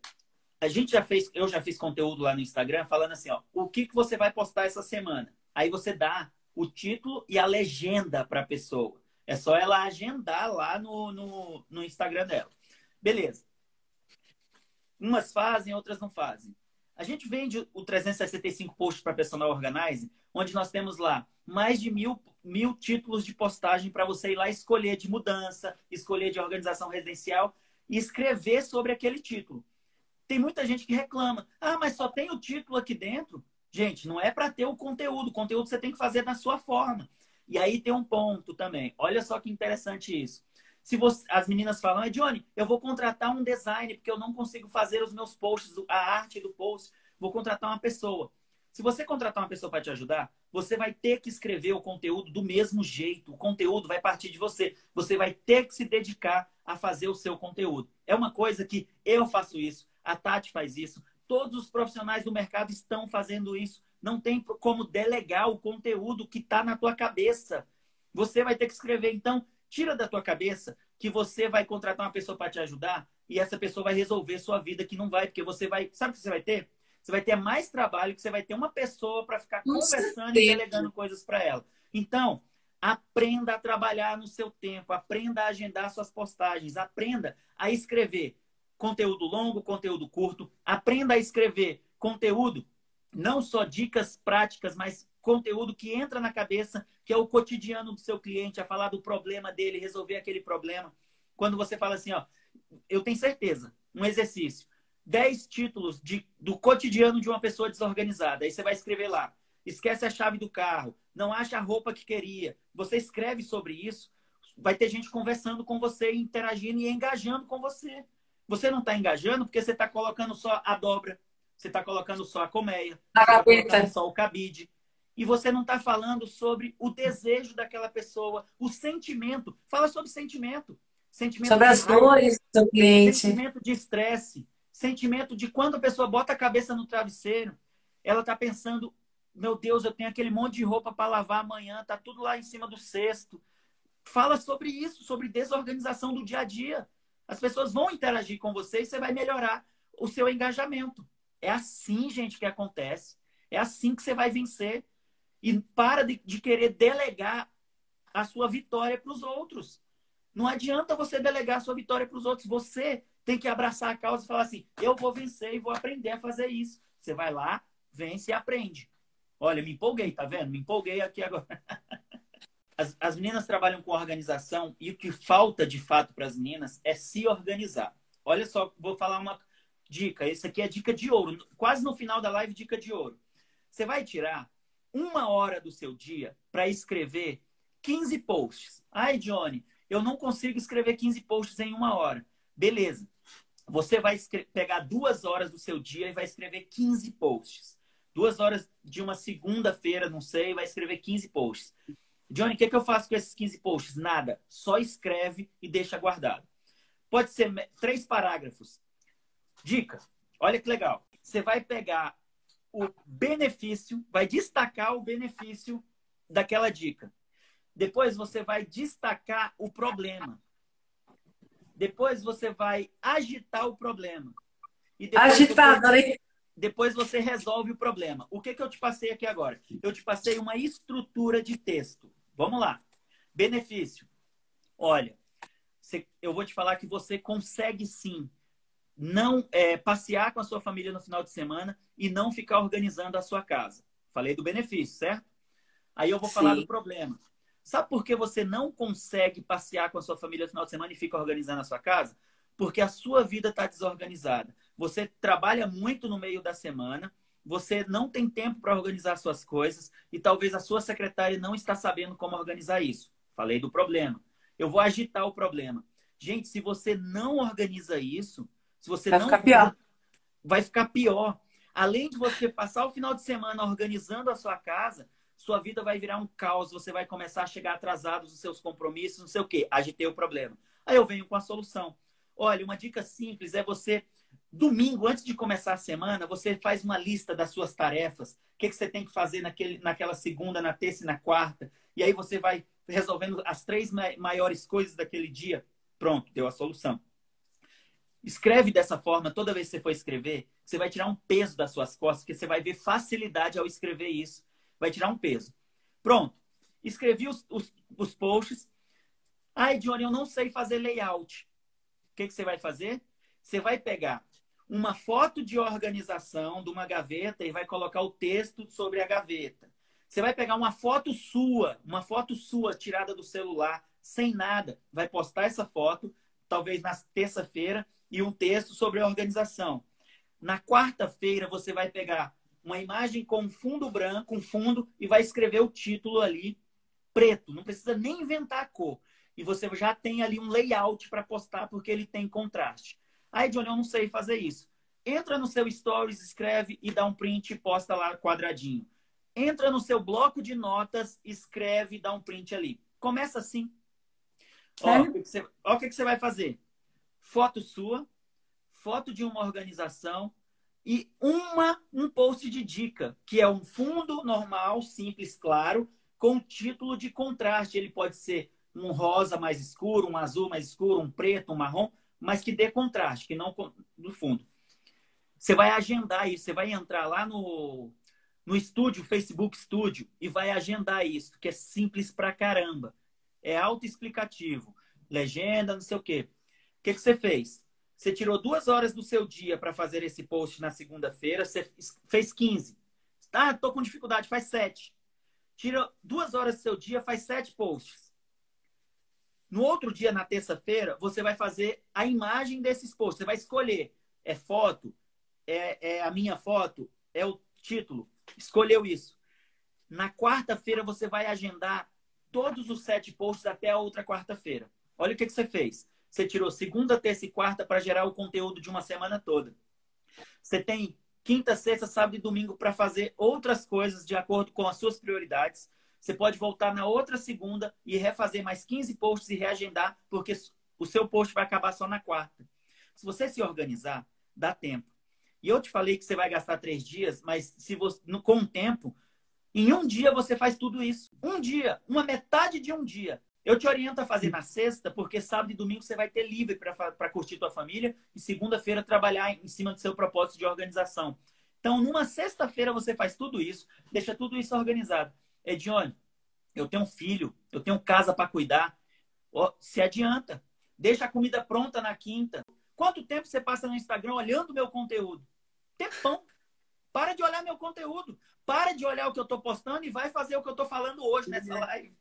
a gente já fez, eu já fiz conteúdo lá no Instagram falando assim, ó, o que, que você vai postar essa semana? Aí você dá o título e a legenda para a pessoa. É só ela agendar lá no, no, no Instagram dela. Beleza. Umas fazem, outras não fazem. A gente vende o 365 posts para Personal Organize, onde nós temos lá mais de mil, mil títulos de postagem para você ir lá escolher de mudança, escolher de organização residencial e escrever sobre aquele título. Tem muita gente que reclama. Ah, mas só tem o título aqui dentro. Gente, não é para ter o conteúdo. O conteúdo você tem que fazer da sua forma. E aí tem um ponto também. Olha só que interessante isso. Se você, as meninas falam, é Johnny, eu vou contratar um design porque eu não consigo fazer os meus posts, a arte do post, vou contratar uma pessoa. Se você contratar uma pessoa para te ajudar, você vai ter que escrever o conteúdo do mesmo jeito. O conteúdo vai partir de você. Você vai ter que se dedicar a fazer o seu conteúdo. É uma coisa que eu faço isso, a Tati faz isso, todos os profissionais do mercado estão fazendo isso. Não tem como delegar o conteúdo que está na tua cabeça. Você vai ter que escrever. Então, Tira da tua cabeça que você vai contratar uma pessoa para te ajudar e essa pessoa vai resolver sua vida, que não vai, porque você vai. Sabe o que você vai ter? Você vai ter mais trabalho, que você vai ter uma pessoa para ficar Com conversando certeza. e delegando coisas para ela. Então, aprenda a trabalhar no seu tempo, aprenda a agendar suas postagens, aprenda a escrever conteúdo longo, conteúdo curto, aprenda a escrever conteúdo, não só dicas práticas, mas conteúdo que entra na cabeça, que é o cotidiano do seu cliente, a falar do problema dele, resolver aquele problema. Quando você fala assim, ó, eu tenho certeza, um exercício, 10 títulos de, do cotidiano de uma pessoa desorganizada. Aí você vai escrever lá. Esquece a chave do carro, não acha a roupa que queria. Você escreve sobre isso, vai ter gente conversando com você, interagindo e engajando com você. Você não está engajando porque você está colocando só a dobra, você está colocando só a colmeia, tá colocando só o cabide e você não está falando sobre o desejo daquela pessoa, o sentimento. Fala sobre sentimento. sentimento sobre as dores do cliente. Sentimento de estresse. Sentimento de quando a pessoa bota a cabeça no travesseiro, ela está pensando: meu Deus, eu tenho aquele monte de roupa para lavar amanhã, tá tudo lá em cima do cesto. Fala sobre isso, sobre desorganização do dia a dia. As pessoas vão interagir com você e você vai melhorar o seu engajamento. É assim, gente, que acontece. É assim que você vai vencer. E para de, de querer delegar a sua vitória para os outros. Não adianta você delegar a sua vitória para os outros. Você tem que abraçar a causa e falar assim: eu vou vencer e vou aprender a fazer isso. Você vai lá, vence e aprende. Olha, me empolguei, tá vendo? Me empolguei aqui agora. As, as meninas trabalham com organização e o que falta de fato para as meninas é se organizar. Olha só, vou falar uma dica. Esse aqui é dica de ouro. Quase no final da live, dica de ouro. Você vai tirar uma hora do seu dia para escrever 15 posts. Ai, Johnny, eu não consigo escrever 15 posts em uma hora. Beleza. Você vai pegar duas horas do seu dia e vai escrever 15 posts. Duas horas de uma segunda-feira, não sei, vai escrever 15 posts. Johnny, o que, é que eu faço com esses 15 posts? Nada. Só escreve e deixa guardado. Pode ser três parágrafos. Dica. Olha que legal. Você vai pegar o benefício, vai destacar o benefício daquela dica. Depois você vai destacar o problema. Depois você vai agitar o problema. E Agitado, você, depois você resolve o problema. O que, que eu te passei aqui agora? Eu te passei uma estrutura de texto. Vamos lá. Benefício. Olha, eu vou te falar que você consegue sim não é, passear com a sua família no final de semana e não ficar organizando a sua casa. Falei do benefício, certo? Aí eu vou Sim. falar do problema. Sabe por que você não consegue passear com a sua família no final de semana e fica organizando a sua casa? Porque a sua vida está desorganizada. Você trabalha muito no meio da semana, você não tem tempo para organizar suas coisas e talvez a sua secretária não está sabendo como organizar isso. Falei do problema. Eu vou agitar o problema. Gente, se você não organiza isso, se você vai não ficar pior. vai ficar pior. Além de você passar o final de semana organizando a sua casa, sua vida vai virar um caos, você vai começar a chegar atrasado nos seus compromissos, não sei o quê. Agitei o problema. Aí eu venho com a solução. Olha, uma dica simples é você, domingo, antes de começar a semana, você faz uma lista das suas tarefas. O que, que você tem que fazer naquele, naquela segunda, na terça e na quarta. E aí você vai resolvendo as três maiores coisas daquele dia. Pronto, deu a solução. Escreve dessa forma, toda vez que você for escrever, você vai tirar um peso das suas costas, porque você vai ver facilidade ao escrever isso. Vai tirar um peso. Pronto. Escrevi os, os, os posts. Ai, Johnny, eu não sei fazer layout. O que, que você vai fazer? Você vai pegar uma foto de organização de uma gaveta e vai colocar o texto sobre a gaveta. Você vai pegar uma foto sua, uma foto sua tirada do celular, sem nada, vai postar essa foto, talvez na terça-feira, e um texto sobre a organização. Na quarta-feira, você vai pegar uma imagem com fundo branco, um fundo, e vai escrever o título ali preto. Não precisa nem inventar a cor. E você já tem ali um layout para postar, porque ele tem contraste. Aí, Johnny, eu não sei fazer isso. Entra no seu Stories, escreve e dá um print e posta lá quadradinho. Entra no seu bloco de notas, escreve e dá um print ali. Começa assim. Ó, o que, que você, ó, que, que você vai fazer? Foto sua, foto de uma organização e uma um post de dica, que é um fundo normal, simples, claro, com título de contraste. Ele pode ser um rosa mais escuro, um azul mais escuro, um preto, um marrom, mas que dê contraste, que não no fundo. Você vai agendar isso, você vai entrar lá no no estúdio, Facebook Studio, e vai agendar isso, que é simples pra caramba. É autoexplicativo. Legenda, não sei o quê. O que, que você fez? Você tirou duas horas do seu dia para fazer esse post na segunda-feira, você fez 15. Ah, tô com dificuldade, faz sete. Tira duas horas do seu dia, faz sete posts. No outro dia, na terça-feira, você vai fazer a imagem desses posts. Você vai escolher. É foto? É, é a minha foto? É o título? escolheu isso. Na quarta-feira você vai agendar todos os sete posts até a outra quarta-feira. Olha o que, que você fez. Você tirou segunda, terça e quarta para gerar o conteúdo de uma semana toda. Você tem quinta, sexta, sábado e domingo para fazer outras coisas de acordo com as suas prioridades. Você pode voltar na outra segunda e refazer mais 15 posts e reagendar, porque o seu post vai acabar só na quarta. Se você se organizar, dá tempo. E eu te falei que você vai gastar três dias, mas se você, com o tempo, em um dia você faz tudo isso. Um dia, uma metade de um dia. Eu te oriento a fazer na sexta, porque sábado e domingo você vai ter livre para curtir tua família e segunda-feira trabalhar em cima do seu propósito de organização. Então, numa sexta-feira você faz tudo isso, deixa tudo isso organizado. Edione, eu tenho um filho, eu tenho casa para cuidar. Oh, se adianta. Deixa a comida pronta na quinta. Quanto tempo você passa no Instagram olhando meu conteúdo? Tempão. Para de olhar meu conteúdo. Para de olhar o que eu estou postando e vai fazer o que eu estou falando hoje nessa uhum. live.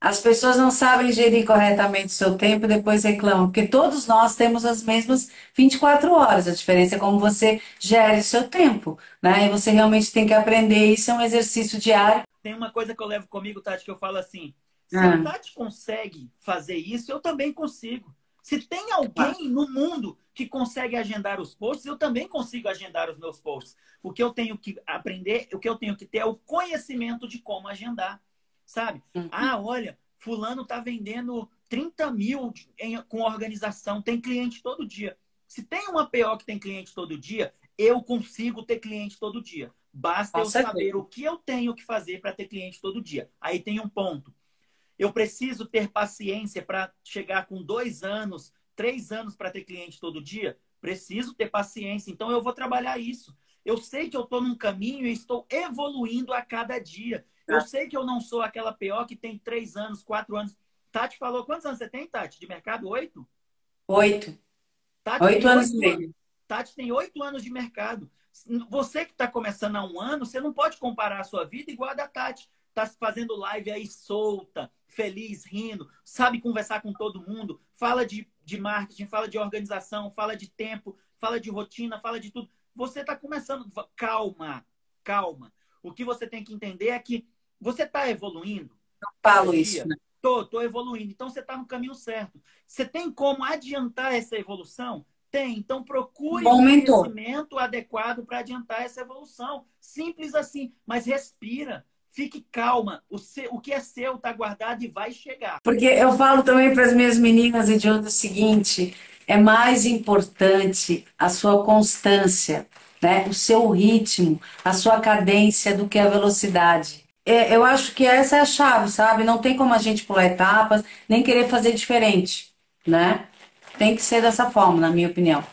As pessoas não sabem gerir corretamente o seu tempo e depois reclamam, porque todos nós temos as mesmas 24 horas. A diferença é como você gere o seu tempo, né? E você realmente tem que aprender. Isso é um exercício diário. Tem uma coisa que eu levo comigo, Tati, que eu falo assim: se ah. a Tati consegue fazer isso, eu também consigo. Se tem alguém no mundo que consegue agendar os posts, eu também consigo agendar os meus posts. O que eu tenho que aprender, o que eu tenho que ter é o conhecimento de como agendar, sabe? Uhum. Ah, olha, fulano está vendendo 30 mil em, com organização, tem cliente todo dia. Se tem uma PO que tem cliente todo dia, eu consigo ter cliente todo dia. Basta eu saber o que eu tenho que fazer para ter cliente todo dia. Aí tem um ponto. Eu preciso ter paciência para chegar com dois anos, três anos para ter cliente todo dia? Preciso ter paciência. Então eu vou trabalhar isso. Eu sei que eu estou num caminho e estou evoluindo a cada dia. Eu sei que eu não sou aquela PO que tem três anos, quatro anos. Tati falou, quantos anos você tem, Tati, de mercado? Oito? Oito. Tati oito anos e meio. Tati tem oito anos de mercado. Você que está começando há um ano, você não pode comparar a sua vida igual a da Tati. Está fazendo live aí solta, feliz, rindo, sabe conversar com todo mundo, fala de, de marketing, fala de organização, fala de tempo, fala de rotina, fala de tudo. Você está começando. Calma, calma. O que você tem que entender é que você está evoluindo. Eu falo isso, né? Tô, tô evoluindo. Então você está no caminho certo. Você tem como adiantar essa evolução? Tem. Então procure Bom um conhecimento adequado para adiantar essa evolução. Simples assim. Mas respira. Fique calma, o, seu, o que é seu está guardado e vai chegar. Porque eu falo também para as minhas meninas, Ediondo, o seguinte: é mais importante a sua constância, né? o seu ritmo, a sua cadência do que a velocidade. É, eu acho que essa é a chave, sabe? Não tem como a gente pular etapas, nem querer fazer diferente, né? Tem que ser dessa forma, na minha opinião.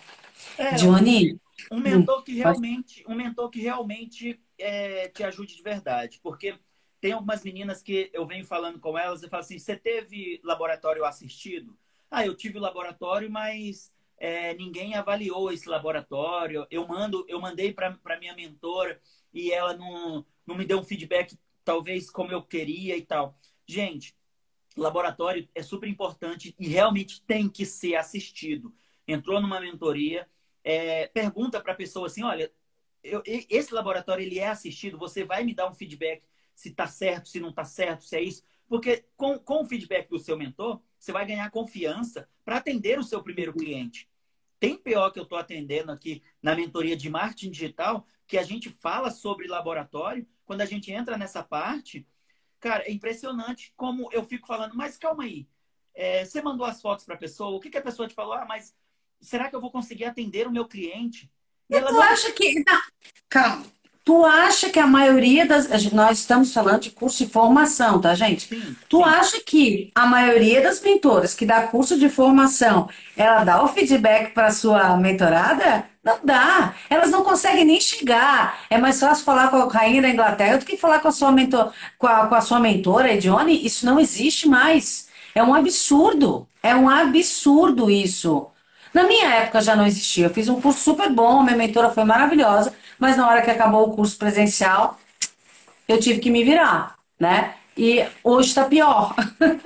É, Johnny? Um mentor que realmente, um mentor que realmente é, te ajude de verdade. Porque tem algumas meninas que eu venho falando com elas e falo assim: você teve laboratório assistido? Ah, eu tive laboratório, mas é, ninguém avaliou esse laboratório. Eu mando, eu mandei para minha mentora e ela não, não me deu um feedback talvez como eu queria e tal. Gente, laboratório é super importante e realmente tem que ser assistido. Entrou numa mentoria, é, pergunta para a pessoa assim, olha, eu, esse laboratório ele é assistido, você vai me dar um feedback se está certo, se não está certo, se é isso. Porque com, com o feedback do seu mentor, você vai ganhar confiança para atender o seu primeiro cliente. Tem PO que eu estou atendendo aqui na mentoria de marketing digital, que a gente fala sobre laboratório. Quando a gente entra nessa parte, cara, é impressionante como eu fico falando, mas calma aí. É, você mandou as fotos para a pessoa, o que, que a pessoa te falou? Ah, mas será que eu vou conseguir atender o meu cliente? E ela não... acha que. Não, calma. Tu acha que a maioria das. Nós estamos falando de curso de formação, tá, gente? Sim, tu sim. acha que a maioria das mentoras que dá curso de formação, ela dá o feedback para sua mentorada? Não dá. Elas não conseguem nem chegar. É mais fácil falar com a rainha da Inglaterra do que falar com a sua, mentor, com a, com a sua mentora, Edione. Isso não existe mais. É um absurdo. É um absurdo isso. Na minha época já não existia. Eu fiz um curso super bom, minha mentora foi maravilhosa, mas na hora que acabou o curso presencial, eu tive que me virar, né? E hoje está pior.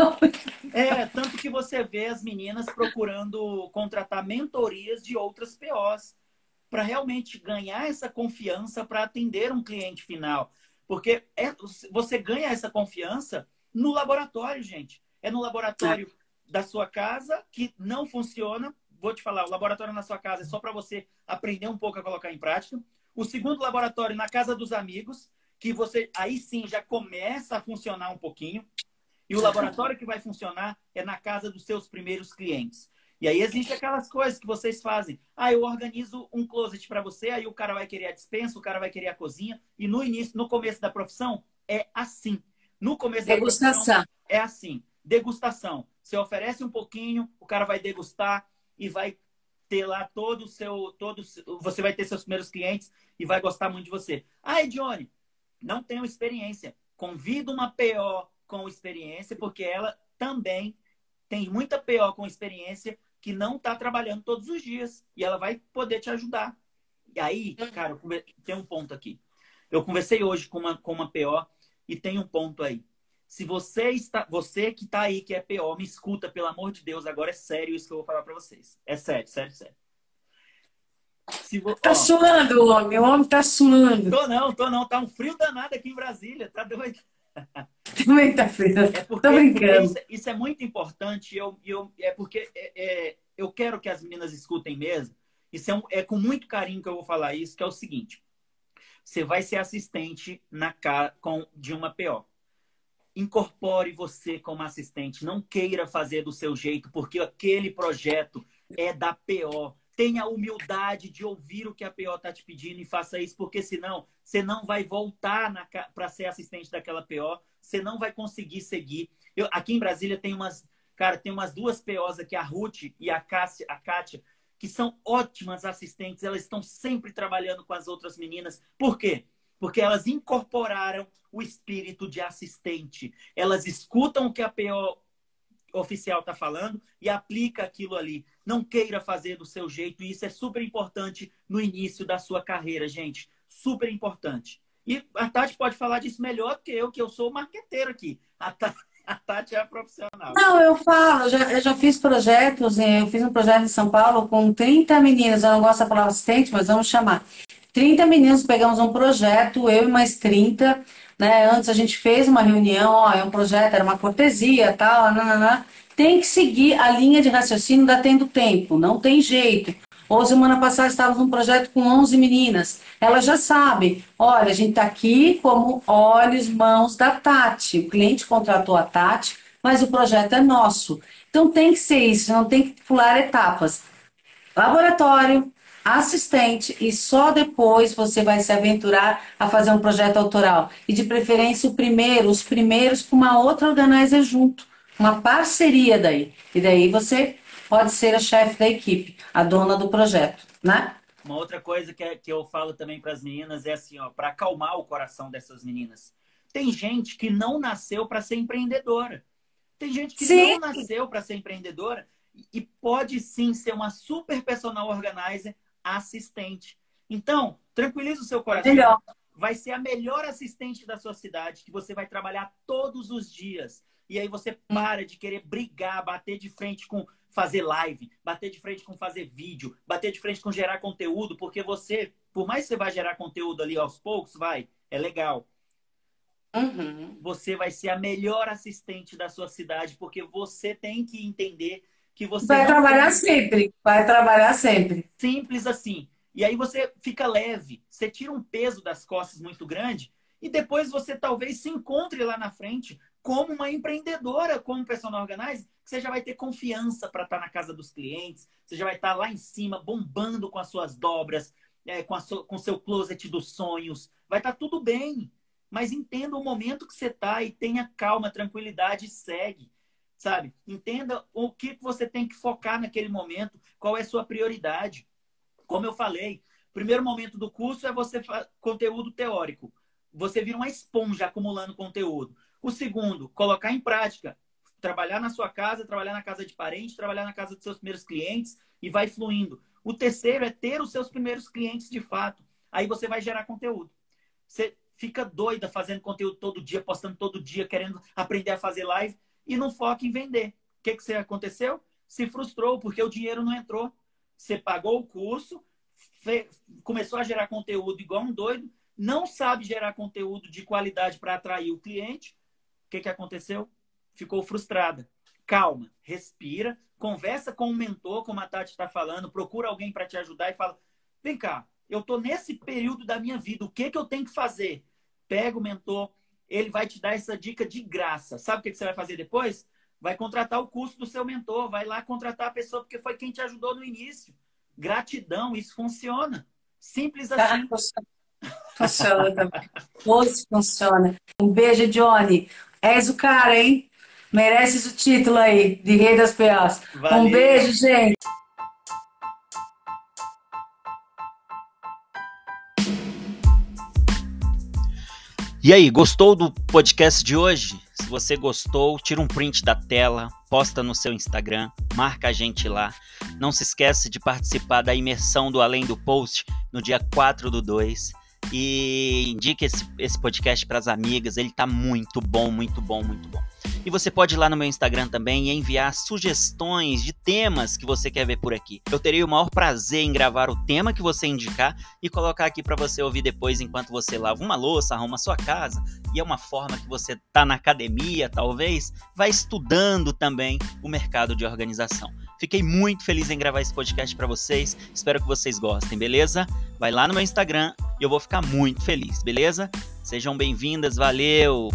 é, tanto que você vê as meninas procurando contratar mentorias de outras POs para realmente ganhar essa confiança para atender um cliente final. Porque é, você ganha essa confiança no laboratório, gente. É no laboratório é. da sua casa que não funciona, vou te falar, o laboratório na sua casa é só para você aprender um pouco a colocar em prática. O segundo laboratório na casa dos amigos, que você aí sim já começa a funcionar um pouquinho. E o laboratório que vai funcionar é na casa dos seus primeiros clientes. E aí existe aquelas coisas que vocês fazem. Ah, eu organizo um closet para você, aí o cara vai querer a dispensa, o cara vai querer a cozinha. E no início, no começo da profissão, é assim. No começo Degustação. da profissão, é assim. Degustação. Você oferece um pouquinho, o cara vai degustar, e vai ter lá todo o seu. Todo, você vai ter seus primeiros clientes e vai gostar muito de você. Ah, Johnny, não tenho experiência. Convido uma PO com experiência, porque ela também tem muita PO com experiência que não está trabalhando todos os dias. E ela vai poder te ajudar. E aí, cara, tem um ponto aqui. Eu conversei hoje com uma, com uma PO e tem um ponto aí. Se você está, você que está aí, que é PO, me escuta, pelo amor de Deus, agora é sério isso que eu vou falar para vocês. É sério, sério, sério. Se vo... Tá ó, suando, homem, o homem tá suando. Tô não, tô não, tá um frio danado aqui em Brasília, tá doido. Também tá frio. É porque, tô brincando. Isso, isso, é muito importante, eu, eu, é porque é, é, eu quero que as meninas escutem mesmo. Isso é, um, é com muito carinho que eu vou falar isso, que é o seguinte. Você vai ser assistente na com, de uma PO incorpore você como assistente. Não queira fazer do seu jeito, porque aquele projeto é da PO. Tenha a humildade de ouvir o que a PO está te pedindo e faça isso, porque senão você não vai voltar para ser assistente daquela PO, você não vai conseguir seguir. Eu, aqui em Brasília tem umas, cara, tem umas duas POs aqui, a Ruth e a, Cássia, a Kátia, que são ótimas assistentes, elas estão sempre trabalhando com as outras meninas. Por quê? Porque elas incorporaram o espírito de assistente. Elas escutam o que a PO oficial está falando e aplica aquilo ali. Não queira fazer do seu jeito, e isso é super importante no início da sua carreira, gente. Super importante. E a Tati pode falar disso melhor do que eu, que eu sou marqueteiro aqui. A Tati, a Tati é a profissional. Não, eu falo, eu já, eu já fiz projetos, eu fiz um projeto em São Paulo com 30 meninas, eu não gosto da palavra assistente, mas vamos chamar. 30 meninos, pegamos um projeto, eu e mais 30, né? Antes a gente fez uma reunião, ó, é um projeto, era uma cortesia, tal, nananã. Tem que seguir a linha de raciocínio da Tendo Tempo, não tem jeito. Ou semana passada estávamos num projeto com 11 meninas. Elas já sabem, olha, a gente está aqui como olhos, mãos da Tati. O cliente contratou a Tati, mas o projeto é nosso. Então tem que ser isso, não tem que pular etapas. Laboratório, assistente e só depois você vai se aventurar a fazer um projeto autoral. E de preferência o primeiro, os primeiros com uma outra organizer junto, uma parceria daí. E daí você pode ser a chefe da equipe, a dona do projeto, né? Uma outra coisa que, é, que eu falo também para as meninas é assim, ó, para acalmar o coração dessas meninas. Tem gente que não nasceu para ser empreendedora. Tem gente que sim. não nasceu para ser empreendedora e pode sim ser uma super personal organizer assistente. Então, tranquilize o seu coração. Melhor. Vai ser a melhor assistente da sua cidade, que você vai trabalhar todos os dias. E aí você para de querer brigar, bater de frente com fazer live, bater de frente com fazer vídeo, bater de frente com gerar conteúdo, porque você, por mais que você vá gerar conteúdo ali aos poucos, vai, é legal. Uhum. Você vai ser a melhor assistente da sua cidade, porque você tem que entender que você. Vai trabalhar tem... sempre, vai trabalhar sempre. Simples assim. E aí você fica leve, você tira um peso das costas muito grande e depois você talvez se encontre lá na frente como uma empreendedora, como personal organizer, que você já vai ter confiança para estar tá na casa dos clientes, você já vai estar tá lá em cima bombando com as suas dobras, é, com, so, com seu closet dos sonhos, vai estar tá tudo bem. Mas entenda o momento que você está e tenha calma, tranquilidade e segue sabe? Entenda o que você tem que focar naquele momento, qual é a sua prioridade. Como eu falei, primeiro momento do curso é você conteúdo teórico. Você vira uma esponja acumulando conteúdo. O segundo, colocar em prática. Trabalhar na sua casa, trabalhar na casa de parente, trabalhar na casa dos seus primeiros clientes e vai fluindo. O terceiro é ter os seus primeiros clientes de fato. Aí você vai gerar conteúdo. Você fica doida fazendo conteúdo todo dia, postando todo dia, querendo aprender a fazer live e não foca em vender. O que, que você aconteceu? Se frustrou porque o dinheiro não entrou. Você pagou o curso, começou a gerar conteúdo igual um doido, não sabe gerar conteúdo de qualidade para atrair o cliente. O que, que aconteceu? Ficou frustrada. Calma, respira, conversa com o mentor, como a Tati está falando, procura alguém para te ajudar e fala: vem cá, eu estou nesse período da minha vida, o que, que eu tenho que fazer? Pega o mentor, ele vai te dar essa dica de graça. Sabe o que você vai fazer depois? Vai contratar o curso do seu mentor, vai lá contratar a pessoa porque foi quem te ajudou no início. Gratidão, isso funciona. Simples assim. funciona. Pois funciona. Um beijo, Johnny. És o cara, hein? Mereces o título aí de Rei das PAs. Um beijo, gente. E aí, gostou do podcast de hoje? Se você gostou, tira um print da tela, posta no seu Instagram, marca a gente lá. Não se esquece de participar da imersão do Além do Post no dia 4 do 2. E indique esse, esse podcast para as amigas, ele tá muito bom, muito bom, muito bom. E você pode ir lá no meu Instagram também e enviar sugestões de temas que você quer ver por aqui. Eu terei o maior prazer em gravar o tema que você indicar e colocar aqui para você ouvir depois enquanto você lava uma louça, arruma sua casa. E é uma forma que você tá na academia, talvez, vai estudando também o mercado de organização. Fiquei muito feliz em gravar esse podcast para vocês. Espero que vocês gostem, beleza? Vai lá no meu Instagram e eu vou ficar muito feliz, beleza? Sejam bem-vindas, valeu!